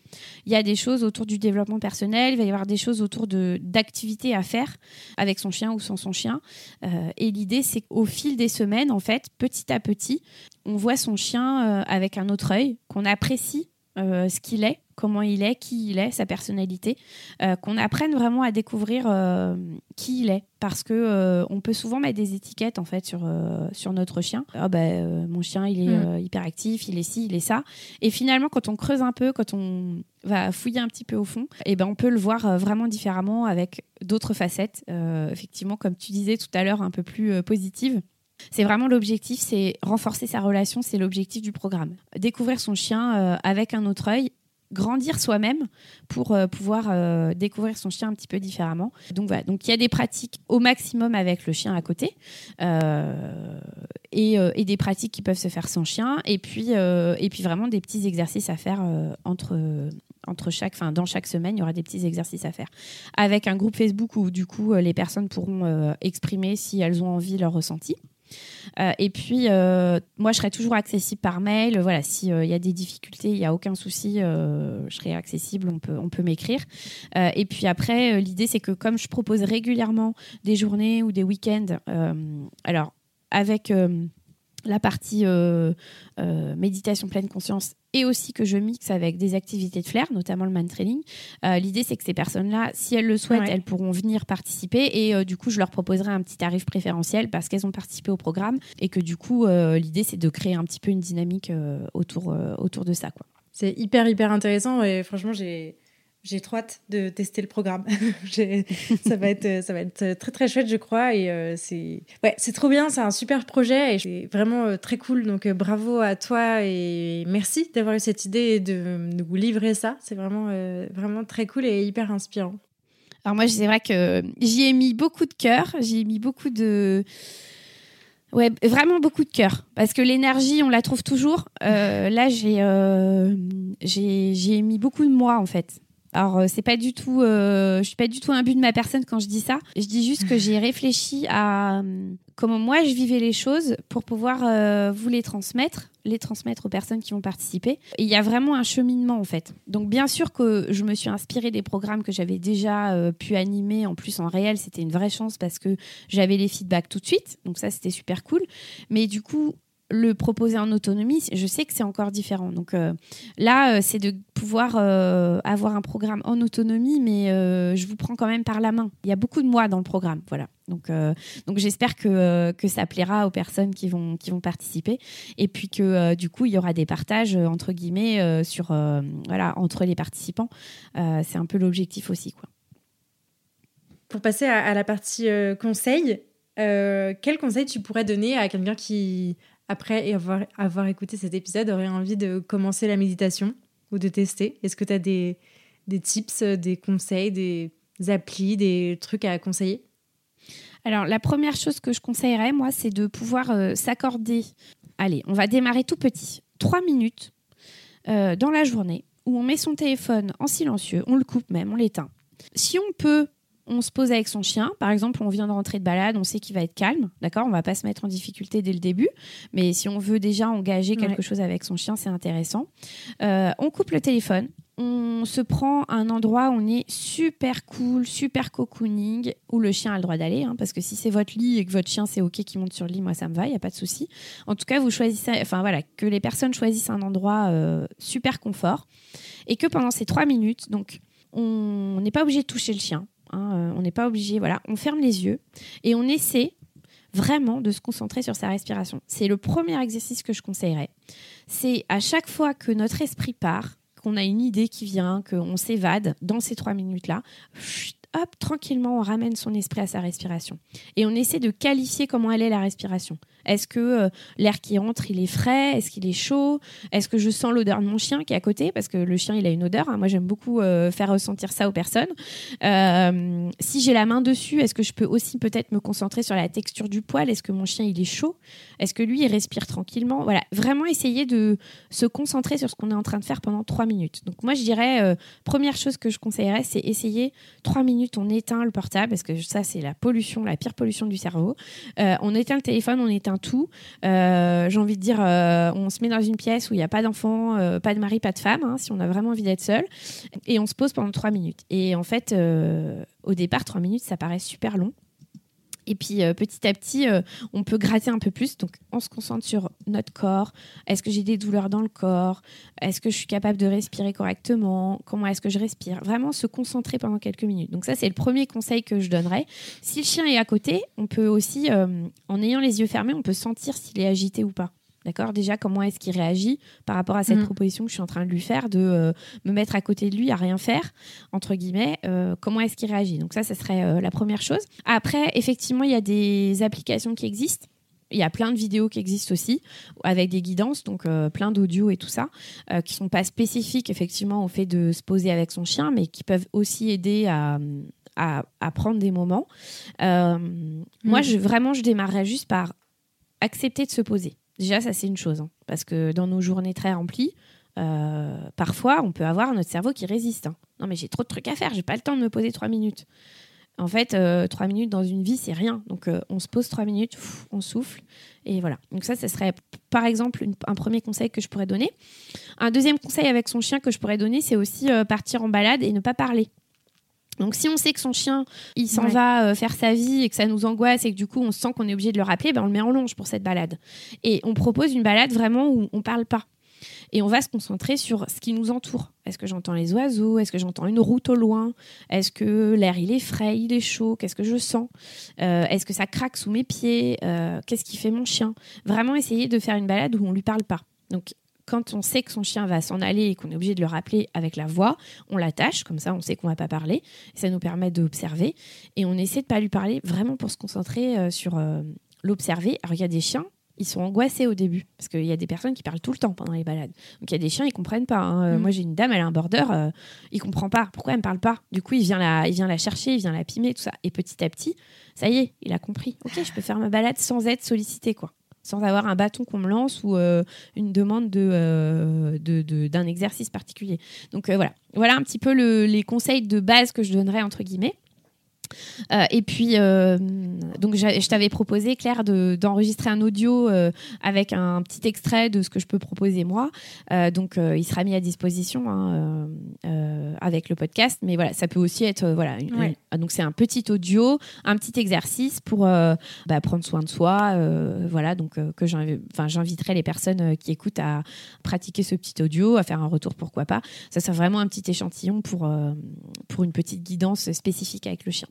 Il y a des choses autour du développement personnel, il va y avoir des choses autour d'activités à faire avec son chien ou sans son chien. Euh, et l'idée, c'est qu'au fil des semaines, en fait, petit à petit, on voit son chien euh, avec un autre œil, qu'on apprécie euh, ce qu'il est, comment il est, qui il est, sa personnalité, euh, qu'on apprenne vraiment à découvrir euh, qui il est, parce que on peut souvent mettre des étiquettes en fait sur sur notre chien. Ah ben mon chien il est mm. hyperactif, il est ci, il est ça, et finalement quand on creuse un peu, quand on va fouiller un petit peu au fond, et eh ben on peut le voir vraiment différemment avec d'autres facettes, effectivement comme tu disais tout à l'heure un peu plus positives. C'est vraiment l'objectif, c'est renforcer sa relation, c'est l'objectif du programme. Découvrir son chien euh, avec un autre œil, grandir soi-même pour euh, pouvoir euh, découvrir son chien un petit peu différemment. Donc voilà, donc il y a des pratiques au maximum avec le chien à côté et, des pratiques qui peuvent se faire sans chien et puis et puis vraiment des petits exercices à faire entre entre chaque, enfin dans chaque semaine, il y aura des petits exercices à faire avec un groupe Facebook où du coup les personnes pourront exprimer si elles ont envie leur ressenti. Euh, et puis, euh, moi, je serai toujours accessible par mail. Voilà, s'il euh, y a des difficultés, il n'y a aucun souci, je serai accessible, on peut, on peut m'écrire. et puis après, l'idée, c'est que comme je propose régulièrement des journées ou des week-ends, alors avec la partie méditation pleine conscience et aussi que je mixe avec des activités de flair, notamment le man training. Euh, l'idée, c'est que ces personnes-là, si elles le souhaitent, elles pourront venir participer et euh, du coup, je leur proposerai un petit tarif préférentiel parce qu'elles ont participé au programme et que du coup, euh, l'idée, c'est de créer un petit peu une dynamique autour, autour de ça. C'est hyper, hyper intéressant et franchement, j'ai j'ai trop hâte de tester le programme. ça va être ça va être très très chouette je crois et euh, c'est ouais trop bien c'est un super projet et c'est vraiment euh, très cool donc euh, bravo à toi et merci d'avoir eu cette idée et de, vous livrer ça c'est vraiment vraiment très cool et hyper inspirant. Alors moi c'est vrai que j'y ai mis beaucoup de cœur j'y ai mis beaucoup de Ouais, vraiment beaucoup de cœur. Parce que l'énergie, on la trouve toujours. là, j'ai, j'ai mis beaucoup de moi, en fait. Alors euh, c'est pas du tout, euh, je suis pas du tout un but de ma personne quand je dis ça. Je dis juste que j'ai réfléchi à euh, comment moi je vivais les choses pour pouvoir vous les transmettre, les transmettre aux personnes qui vont participer. Il y a vraiment un cheminement en fait. Donc bien sûr que je me suis inspirée des programmes que j'avais déjà pu animer. En plus en réel, c'était une vraie chance parce que j'avais les feedbacks tout de suite. Donc ça c'était super cool. Mais du coup le proposer en autonomie, je sais que c'est encore différent. Donc euh, là, euh, c'est de pouvoir euh, avoir un programme en autonomie, mais je vous prends quand même par la main. Il y a beaucoup de moi dans le programme, voilà. Donc, j'espère que, ça plaira aux personnes qui vont, participer, et puis que du coup il y aura des partages entre guillemets entre les participants. c'est un peu l'objectif aussi, quoi. Pour passer à la partie conseil, quel conseil tu pourrais donner à quelqu'un qui après avoir, avoir écouté cet épisode, aurait envie de commencer la méditation ou de tester Est-ce que tu as des, des tips, des conseils, des applis, des trucs à conseiller? Alors, la première chose que je conseillerais, moi, c'est de pouvoir euh, s'accorder. Allez, on va démarrer tout petit. Trois minutes euh, dans la journée où on met son téléphone en silencieux, on le coupe même, on l'éteint. Si on peut on se pose avec son chien. Par exemple, on vient de rentrer de balade, on sait qu'il va être calme, d'accord? On va pas se mettre en difficulté dès le début, mais si on veut déjà engager quelque chose avec son chien, c'est intéressant. Euh, on coupe le téléphone, on se prend un endroit où on est super cool, super cocooning, où le chien a le droit d'aller, hein, parce que si c'est votre lit et que votre chien c'est ok qui monte sur le lit, moi ça me va, il y a pas de souci. En tout cas, vous choisissez, enfin voilà, que les personnes choisissent un endroit euh, super confort et que pendant ces trois minutes, donc on n'est pas obligé de toucher le chien. On n'est pas obligé, voilà, on ferme les yeux et on essaie vraiment de se concentrer sur sa respiration. C'est le premier exercice que je conseillerais. C'est à chaque fois que notre esprit part, qu'on a une idée qui vient, qu'on s'évade dans ces trois minutes-là, hop, tranquillement, on ramène son esprit à sa respiration. Et on essaie de qualifier comment elle est la respiration. Est-ce que euh, l'air qui entre, il est frais? Est-ce qu'il est chaud? Est-ce que je sens l'odeur de mon chien qui est à côté? Parce que le chien, il a une odeur. Hein. Moi, j'aime beaucoup euh, faire ressentir ça aux personnes. Euh, si j'ai la main dessus, est-ce que je peux aussi peut-être me concentrer sur la texture du poil? Est-ce que mon chien, il est chaud? Est-ce que lui, il respire tranquillement? Voilà, vraiment essayer de se concentrer sur ce qu'on est en train de faire pendant trois minutes. Donc moi, je dirais, première chose que je conseillerais, c'est essayer trois minutes, on éteint le portable, parce que ça, c'est la pollution, la pire pollution du cerveau. on éteint le téléphone, on éteint tout. Euh, j'ai envie de dire, euh, on se met dans une pièce où il n'y a pas d'enfant, euh, pas de mari, pas de femme, hein, si on a vraiment envie d'être seul, et on se pose pendant trois minutes. Et en fait, au départ, trois minutes, ça paraît super long. Et puis euh, petit à petit, euh, on peut gratter un peu plus. Donc on se concentre sur notre corps. Est-ce que j'ai des douleurs dans le corps? Est-ce que je suis capable de respirer correctement? Comment est-ce que je respire? Vraiment se concentrer pendant quelques minutes. Donc ça, c'est le premier conseil que je donnerais. Si le chien est à côté, on peut aussi, euh, en ayant les yeux fermés, on peut sentir s'il est agité ou pas. D'accord? Déjà, comment est-ce qu'il réagit par rapport à cette mm. proposition que je suis en train de lui faire, de euh, me mettre à côté de lui à rien faire, entre guillemets euh, Comment est-ce qu'il réagit? Donc ça, ce serait euh, la première chose. Après, effectivement, il y a des applications qui existent. Il y a plein de vidéos qui existent aussi avec des guidances, donc plein d'audio et tout ça, qui sont pas spécifiques effectivement au fait de se poser avec son chien, mais qui peuvent aussi aider à, à, prendre des moments. Moi, mm. je, vraiment, je démarrerais juste par accepter de se poser. Déjà, ça, c'est une chose. Hein, parce que dans nos journées très remplies, euh, parfois, on peut avoir notre cerveau qui résiste. Hein. Non, mais j'ai trop de trucs à faire, j'ai pas le temps de me poser trois minutes. En fait, euh, trois minutes dans une vie, c'est rien. Donc, euh, on se pose trois minutes, on souffle, et voilà. Donc, ça, ce serait par exemple un premier conseil que je pourrais donner. Un deuxième conseil avec son chien que je pourrais donner, c'est aussi partir en balade et ne pas parler. Donc si on sait que son chien, il s'en va euh, faire sa vie et que ça nous angoisse et que du coup on sent qu'on est obligé de le rappeler, ben on le met en longe pour cette balade. Et on propose une balade vraiment où on parle pas. Et on va se concentrer sur ce qui nous entoure. Est-ce que j'entends les oiseaux? Est-ce que j'entends une route au loin? Est-ce que l'air il est frais, il est chaud? Qu'est-ce que je sens? Euh, Est-ce que ça craque sous mes pieds? Euh, Qu'est-ce qui fait mon chien? Vraiment essayer de faire une balade où on lui parle pas. Donc quand on sait que son chien va s'en aller et qu'on est obligé de le rappeler avec la voix, on l'attache, comme ça on sait qu'on va pas parler. Ça nous permet d'observer et on essaie de pas lui parler vraiment pour se concentrer euh, sur euh, l'observer. Alors il y a des chiens, ils sont angoissés au début parce qu'il y a des personnes qui parlent tout le temps pendant les balades. Donc il y a des chiens, ils comprennent pas. Hein. Euh, mm. Moi j'ai une dame, elle a un border, il comprend pas. Pourquoi elle me parle pas? Du coup il vient la, il vient la chercher, il vient la pimer, tout ça. Et petit à petit, ça y est, il a compris. Ok, je peux faire ma balade sans être sollicité quoi sans avoir un bâton qu'on me lance ou euh, une demande euh, d'un exercice particulier. Donc euh, voilà, voilà un petit peu les conseils de base que je donnerais entre guillemets. Euh, et puis, euh, donc, je t'avais proposé, Claire, d'enregistrer un audio euh, avec un petit extrait de ce que je peux proposer moi. donc, il sera mis à disposition hein, avec le podcast. Mais voilà, ça peut aussi être, voilà, donc c'est un petit audio, un petit exercice pour bah, prendre soin de soi. voilà, donc que j'inviterai les personnes qui écoutent à pratiquer ce petit audio, à faire un retour, pourquoi pas. Ça sera vraiment un petit échantillon pour, pour une petite guidance spécifique avec le chien.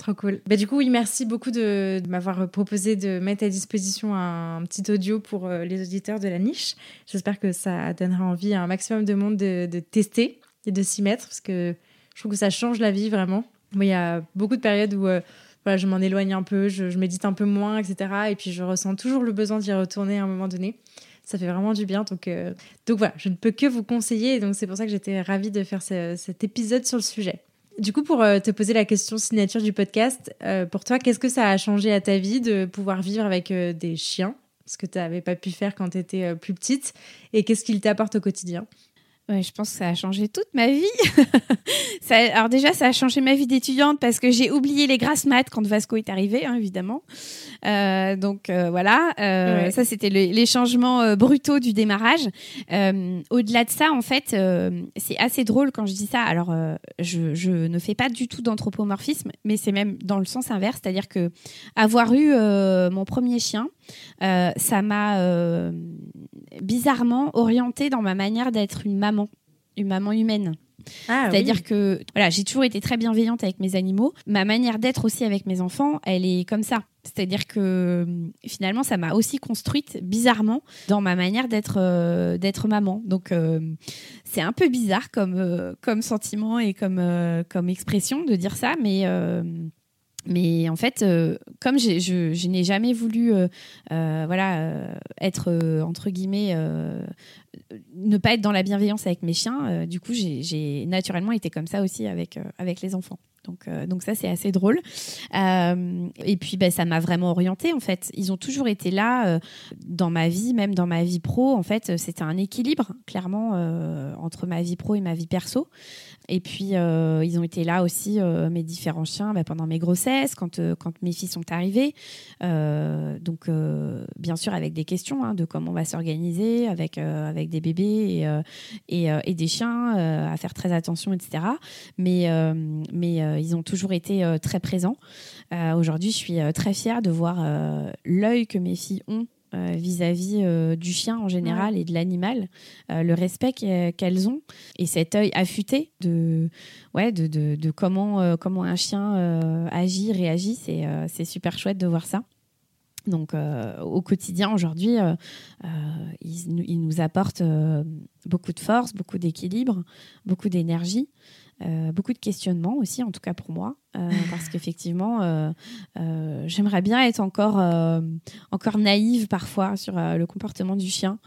Trop cool. Bah, du coup, oui, merci beaucoup de, m'avoir proposé de mettre à disposition un, petit audio pour euh, les auditeurs de la niche. J'espère que ça donnera envie à un maximum de monde de, tester et de s'y mettre parce que je trouve que ça change la vie vraiment. Il y a beaucoup de périodes où euh, voilà, je m'en éloigne un peu, je, médite un peu moins, etc. Et puis, je ressens toujours le besoin d'y retourner à un moment donné. Ça fait vraiment du bien. Donc, euh, donc voilà, je ne peux que vous conseiller. Donc, c'est pour ça que j'étais ravie de faire cet épisode sur le sujet. Du coup, pour euh, te poser la question signature du podcast, euh, pour toi, qu'est-ce que ça a changé à ta vie de pouvoir vivre avec euh, des chiens? Ce que tu n'avais pas pu faire quand tu étais plus petite. Et qu'est-ce qu'il t'apporte au quotidien? Je pense que ça a changé toute ma vie. ça, alors déjà, ça a changé ma vie d'étudiante parce que j'ai oublié les grasses maths quand Vasco est arrivé, hein, évidemment. Euh, donc euh, voilà, euh, ça c'était les changements brutaux du démarrage. Au-delà de ça, en fait, c'est assez drôle quand je dis ça. Alors, je, je, ne fais pas du tout d'anthropomorphisme, mais c'est même dans le sens inverse, c'est-à-dire que avoir eu mon premier chien, ça m'a bizarrement orientée dans ma manière d'être une maman une maman humaine. Ah C'est-à-dire que voilà, j'ai toujours été très bienveillante avec mes animaux. Ma manière d'être aussi avec mes enfants, elle est comme ça. C'est-à-dire que finalement, ça m'a aussi construite bizarrement dans ma manière d'être euh, d'être maman. Donc c'est un peu bizarre comme comme sentiment et comme comme expression de dire ça, mais mais en fait, euh, comme je, je n'ai jamais voulu euh, euh, voilà, être, entre guillemets, ne pas être dans la bienveillance avec mes chiens, du coup, j'ai naturellement été comme ça aussi avec, avec les enfants. Donc, donc ça, c'est assez drôle. et puis, ben, ça m'a vraiment orientée, en fait. Ils ont toujours été là dans ma vie, même dans ma vie pro. En fait, c'était un équilibre, clairement, entre ma vie pro et ma vie perso. Et puis, euh, ils ont été là aussi, euh, mes différents chiens, bah, pendant mes grossesses, quand, euh, quand mes filles sont arrivées. donc, bien sûr, avec des questions hein, de comment on va s'organiser avec, avec des bébés et, et, des chiens, à faire très attention, etc. Mais, mais ils ont toujours été très présents. Aujourd'hui, je suis très fière de voir l'œil que mes filles ont vis-à-vis euh, du chien en général et de l'animal, euh, le respect qu'elles ont et cet œil affûté de, ouais, de, de, de comment, comment un chien agit, réagit, c'est super chouette de voir ça. Donc au quotidien aujourd'hui, ils, ils, nous apportent beaucoup de force, beaucoup d'équilibre, beaucoup d'énergie. Euh, beaucoup de questionnements aussi, en tout cas pour moi, euh, parce qu'effectivement, euh, j'aimerais bien être encore, encore naïve parfois sur le comportement du chien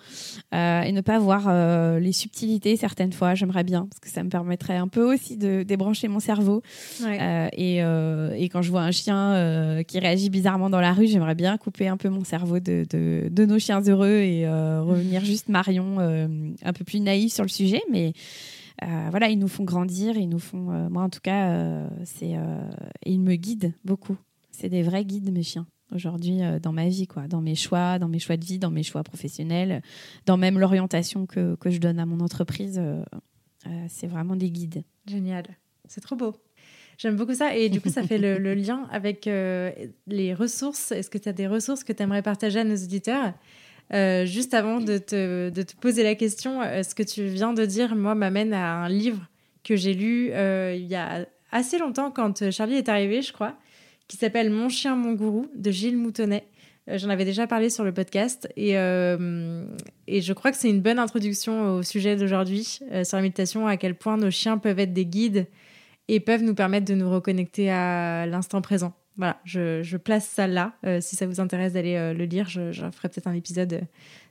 et ne pas voir les subtilités certaines fois. J'aimerais bien, parce que ça me permettrait un peu aussi de débrancher mon cerveau. Et, et, quand je vois un chien qui réagit bizarrement dans la rue, j'aimerais bien couper un peu mon cerveau de, de, de nos chiens heureux et revenir juste Marion un peu plus naïve sur le sujet, mais voilà, ils nous font grandir, ils nous font, euh, moi en tout cas, euh, c'est, ils me guident beaucoup. C'est des vrais guides mes chiens aujourd'hui dans ma vie, quoi, dans mes choix, dans mes choix de vie, dans mes choix professionnels, dans même l'orientation que, que je donne à mon entreprise. c'est vraiment des guides. Génial, c'est trop beau. J'aime beaucoup ça. Et du coup, ça fait le lien avec les ressources. Est-ce que tu as des ressources que tu aimerais partager à nos auditeurs? Euh, juste avant de te, poser la question, euh, ce que tu viens de dire, moi, m'amène à un livre que j'ai lu euh, il y a assez longtemps quand Charlie est arrivé, je crois, qui s'appelle Mon chien, mon gourou de Gilles Moutonnet. J'en avais déjà parlé sur le podcast et, et je crois que c'est une bonne introduction au sujet d'aujourd'hui sur la méditation, à quel point nos chiens peuvent être des guides et peuvent nous permettre de nous reconnecter à l'instant présent. Voilà, je, place ça là. Euh, si ça vous intéresse d'aller euh, le lire, je, ferai peut-être un épisode euh,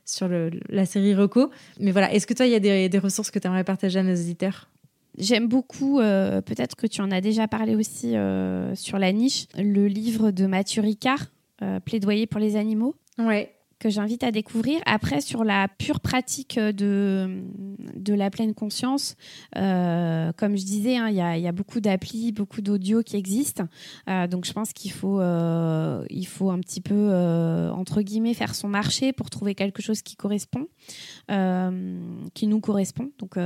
sur la série Reco. Mais voilà, est-ce que toi, il y a des, ressources que tu aimerais partager à nos éditeurs J'aime beaucoup, peut-être que tu en as déjà parlé aussi sur la niche, le livre de Mathieu Ricard, Plaidoyer pour les animaux. Ouais que j'invite à découvrir. Après, sur la pure pratique de, de la pleine conscience, euh, comme je disais, hein, il y, a, beaucoup d'applis, beaucoup d'audio qui existent. Euh, donc, je pense qu'il faut, euh, il faut un petit peu, entre guillemets, faire son marché pour trouver quelque chose qui correspond, qui nous correspond. Donc,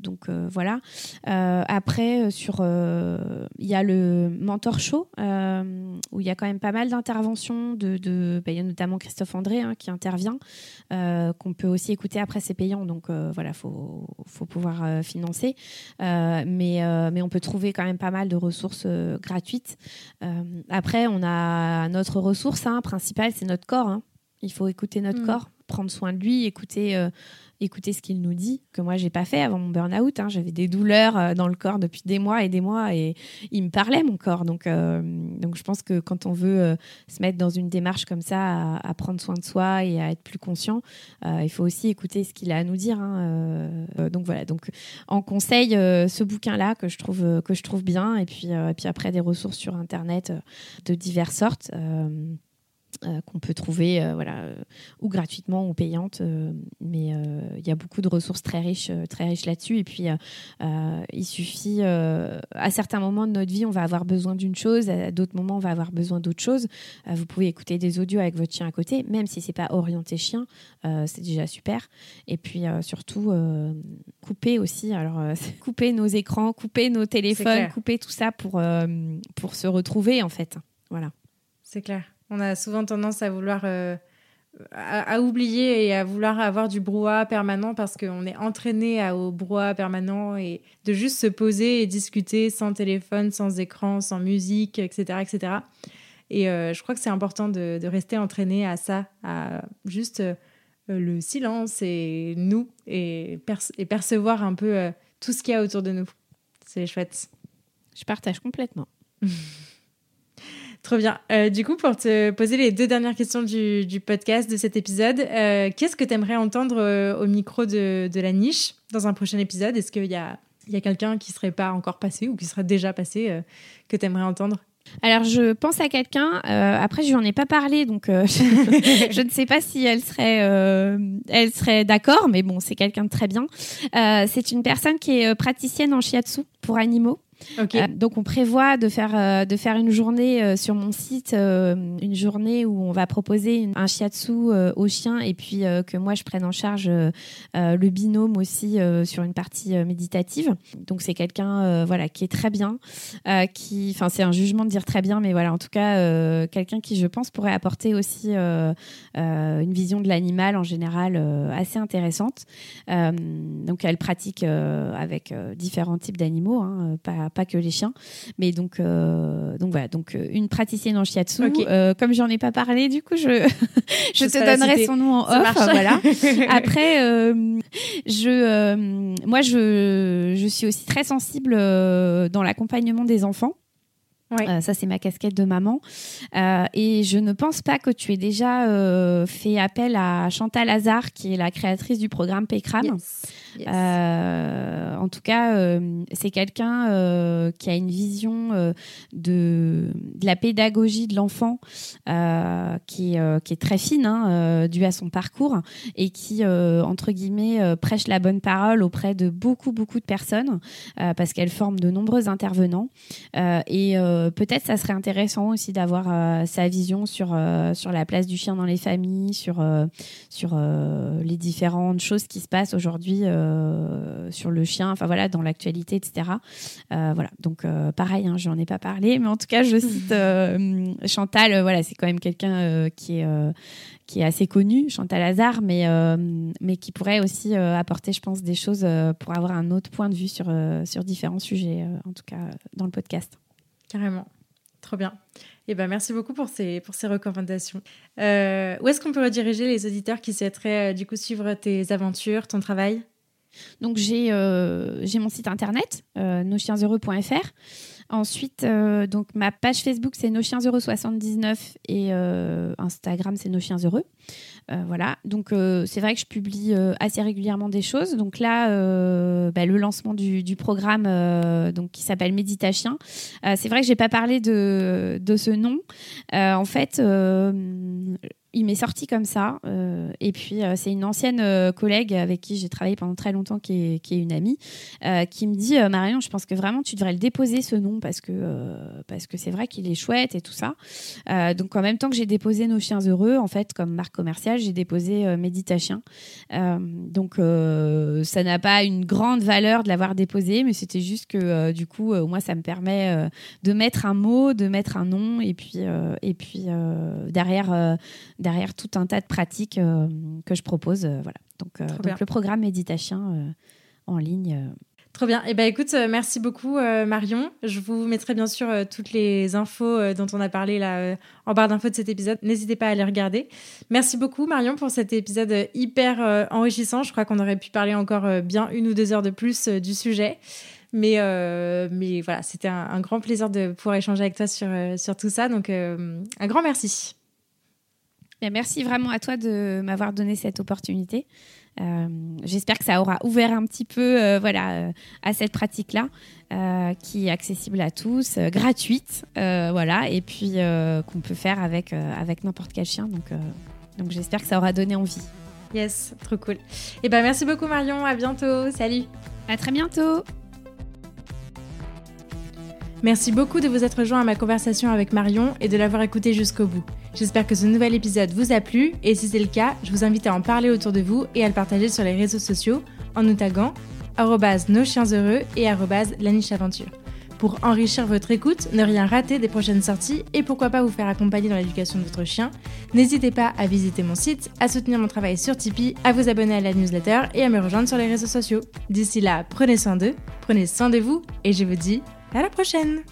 donc voilà. après, sur, il y a le Mentor Show, où il y a quand même pas mal d'interventions. De, de bah, il y a notamment Christophe André, hein, qui intervient, euh, qu'on peut aussi écouter après, c'est payant, donc euh, voilà, faut, faut pouvoir euh, financer. mais, mais on peut trouver quand même pas mal de ressources gratuites. après, on a notre ressource hein, principale, c'est notre corps. Hein. Il faut écouter notre mm. corps, prendre soin de lui, écouter écouter ce qu'il nous dit, que moi j'ai pas fait avant mon burn-out. Hein. J'avais des douleurs euh, dans le corps depuis des mois et des mois et il me parlait mon corps. Donc, euh, donc je pense que quand on veut euh, se mettre dans une démarche comme ça, à, prendre soin de soi et à être plus conscient, il faut aussi écouter ce qu'il a à nous dire. Hein. donc voilà. Donc en conseil, ce bouquin-là que je trouve que je trouve bien et puis et puis après des ressources sur internet de diverses sortes. Euh, qu'on peut trouver euh, voilà, euh, ou gratuitement ou payante. mais il y a beaucoup de ressources très riches, très riches là-dessus. Et puis, il suffit, à certains moments de notre vie, on va avoir besoin d'une chose, à d'autres moments, on va avoir besoin d'autre chose. vous pouvez écouter des audios avec votre chien à côté, même si c'est pas orienté chien, c'est déjà super. Et puis, surtout, couper aussi. Alors, couper nos écrans, couper nos téléphones, couper tout ça pour, pour se retrouver, en fait. Voilà. C'est clair. On a souvent tendance à vouloir euh, à, oublier et à vouloir avoir du brouhaha permanent parce qu'on est entraîné au brouhaha permanent et de juste se poser et discuter sans téléphone, sans écran, sans musique, etc. etc. Et euh, je crois que c'est important de, rester entraîné à ça, à juste euh, le silence et nous et, et percevoir un peu tout ce qu'il y a autour de nous. C'est chouette. Je partage complètement. Trop bien. Euh, du coup, pour te poser les deux dernières questions du, podcast de cet épisode, euh, qu'est-ce que tu aimerais entendre euh, au micro de, la niche dans un prochain épisode? Est-ce qu'il y a, y a quelqu'un qui serait pas encore passé ou qui serait déjà passé que tu aimerais entendre? Alors, je pense à quelqu'un. après, je lui en ai pas parlé, donc je, ne sais pas si elle serait, elle serait d'accord, mais bon, c'est quelqu'un de très bien. c'est une personne qui est praticienne en shiatsu pour animaux. Euh, donc on prévoit de faire euh, de faire une journée euh, sur mon site, une journée où on va proposer un shiatsu aux chiens et puis que moi je prenne en charge le binôme aussi sur une partie méditative. Donc c'est quelqu'un voilà qui est très bien, qui, enfin c'est un jugement de dire très bien, mais voilà en tout cas quelqu'un qui je pense pourrait apporter aussi une vision de l'animal en général assez intéressante. donc elle pratique avec différents types d'animaux, hein, pas pas que les chiens. Mais donc, euh, donc voilà, donc euh, une praticienne en shiatsu. Euh, comme j'en ai pas parlé, du coup, je, je, te donnerai son nom en off. Voilà. Après, je, moi, je, je suis aussi très sensible dans l'accompagnement des enfants. ça, c'est ma casquette de maman. et je ne pense pas que tu aies déjà fait appel à Chantal Hazard, qui est la créatrice du programme PECRAM. Euh, en tout cas, euh, c'est quelqu'un euh, qui a une vision de, la pédagogie de l'enfant qui, est très fine, hein, due à son parcours, et qui, entre guillemets, prêche la bonne parole auprès de beaucoup, beaucoup de personnes, parce qu'elle forme de nombreux intervenants. et peut-être ça serait intéressant aussi d'avoir sa vision sur, la place du chien dans les familles, sur, les différentes choses qui se passent aujourd'hui sur le chien, enfin voilà, dans l'actualité, etc. Euh, voilà, donc euh, pareil, hein, je n'en ai pas parlé, mais en tout cas, je cite Chantal, voilà, c'est quand même quelqu'un qui est qui est assez connu, Chantal Hazard, mais, mais qui pourrait aussi apporter, je pense, des choses pour avoir un autre point de vue sur, sur différents sujets, en tout cas dans le podcast. Carrément. Trop bien. Eh ben, merci beaucoup pour ces, pour ces recommandations. où est-ce qu'on peut rediriger les auditeurs qui souhaiteraient du coup suivre tes aventures, ton travail? Donc j'ai euh, mon site internet, euh, noschiensheureux.fr. Ensuite, euh, donc ma page Facebook c'est Nos Chiens Heureux 79 et Instagram c'est Nos Chiens Heureux. voilà, donc c'est vrai que je publie assez régulièrement des choses. Donc là, bah, le lancement du, programme donc qui s'appelle Méditachien. c'est vrai que j'ai pas parlé de ce nom. en fait il m'est sorti comme ça. Euh, et puis, euh, c'est une ancienne euh, collègue avec qui j'ai travaillé pendant très longtemps, qui est, une amie, qui me dit Marion, je pense que vraiment tu devrais le déposer ce nom parce que parce c'est vrai qu'il est chouette et tout ça. donc, en même temps que j'ai déposé Nos Chiens Heureux, en fait, comme marque commerciale, j'ai déposé Méditachien. donc, ça n'a pas une grande valeur de l'avoir déposé, mais c'était juste que du coup, moi, ça me permet de mettre un mot, de mettre un nom, et puis, et puis derrière derrière tout un tas de pratiques euh, que je propose. Euh, voilà. Donc, euh, donc le programme Méditation en ligne. Trop bien. Eh ben, écoute, merci beaucoup Marion. Je vous mettrai bien sûr toutes les infos dont on a parlé là en barre d'infos de cet épisode. N'hésitez pas à les regarder. Merci beaucoup Marion pour cet épisode hyper enrichissant. Je crois qu'on aurait pu parler encore bien une ou deux heures de plus du sujet. Mais, mais voilà, c'était un, un, grand plaisir de pouvoir échanger avec toi sur, sur tout ça. Donc, un grand merci merci vraiment à toi de m'avoir donné cette opportunité. Euh, j'espère que ça aura ouvert un petit peu euh, voilà, euh, à cette pratique-là, qui est accessible à tous, gratuite, voilà, et puis qu'on peut faire avec, avec n'importe quel chien. Donc, donc j'espère que ça aura donné envie. Yes, trop cool. Et eh ben merci beaucoup Marion, à bientôt, salut. À très bientôt. Merci beaucoup de vous être rejoint à ma conversation avec Marion et de l'avoir écouté jusqu'au bout. J'espère que ce nouvel épisode vous a plu et si c'est le cas, je vous invite à en parler autour de vous et à le partager sur les réseaux sociaux en nous taguant nos chiens heureux et la niche aventure. Pour enrichir votre écoute, ne rien rater des prochaines sorties et pourquoi pas vous faire accompagner dans l'éducation de votre chien, n'hésitez pas à visiter mon site, à soutenir mon travail sur Tipeee, à vous abonner à la newsletter et à me rejoindre sur les réseaux sociaux. D'ici là, prenez soin d'eux, prenez soin de vous et je vous dis à la prochaine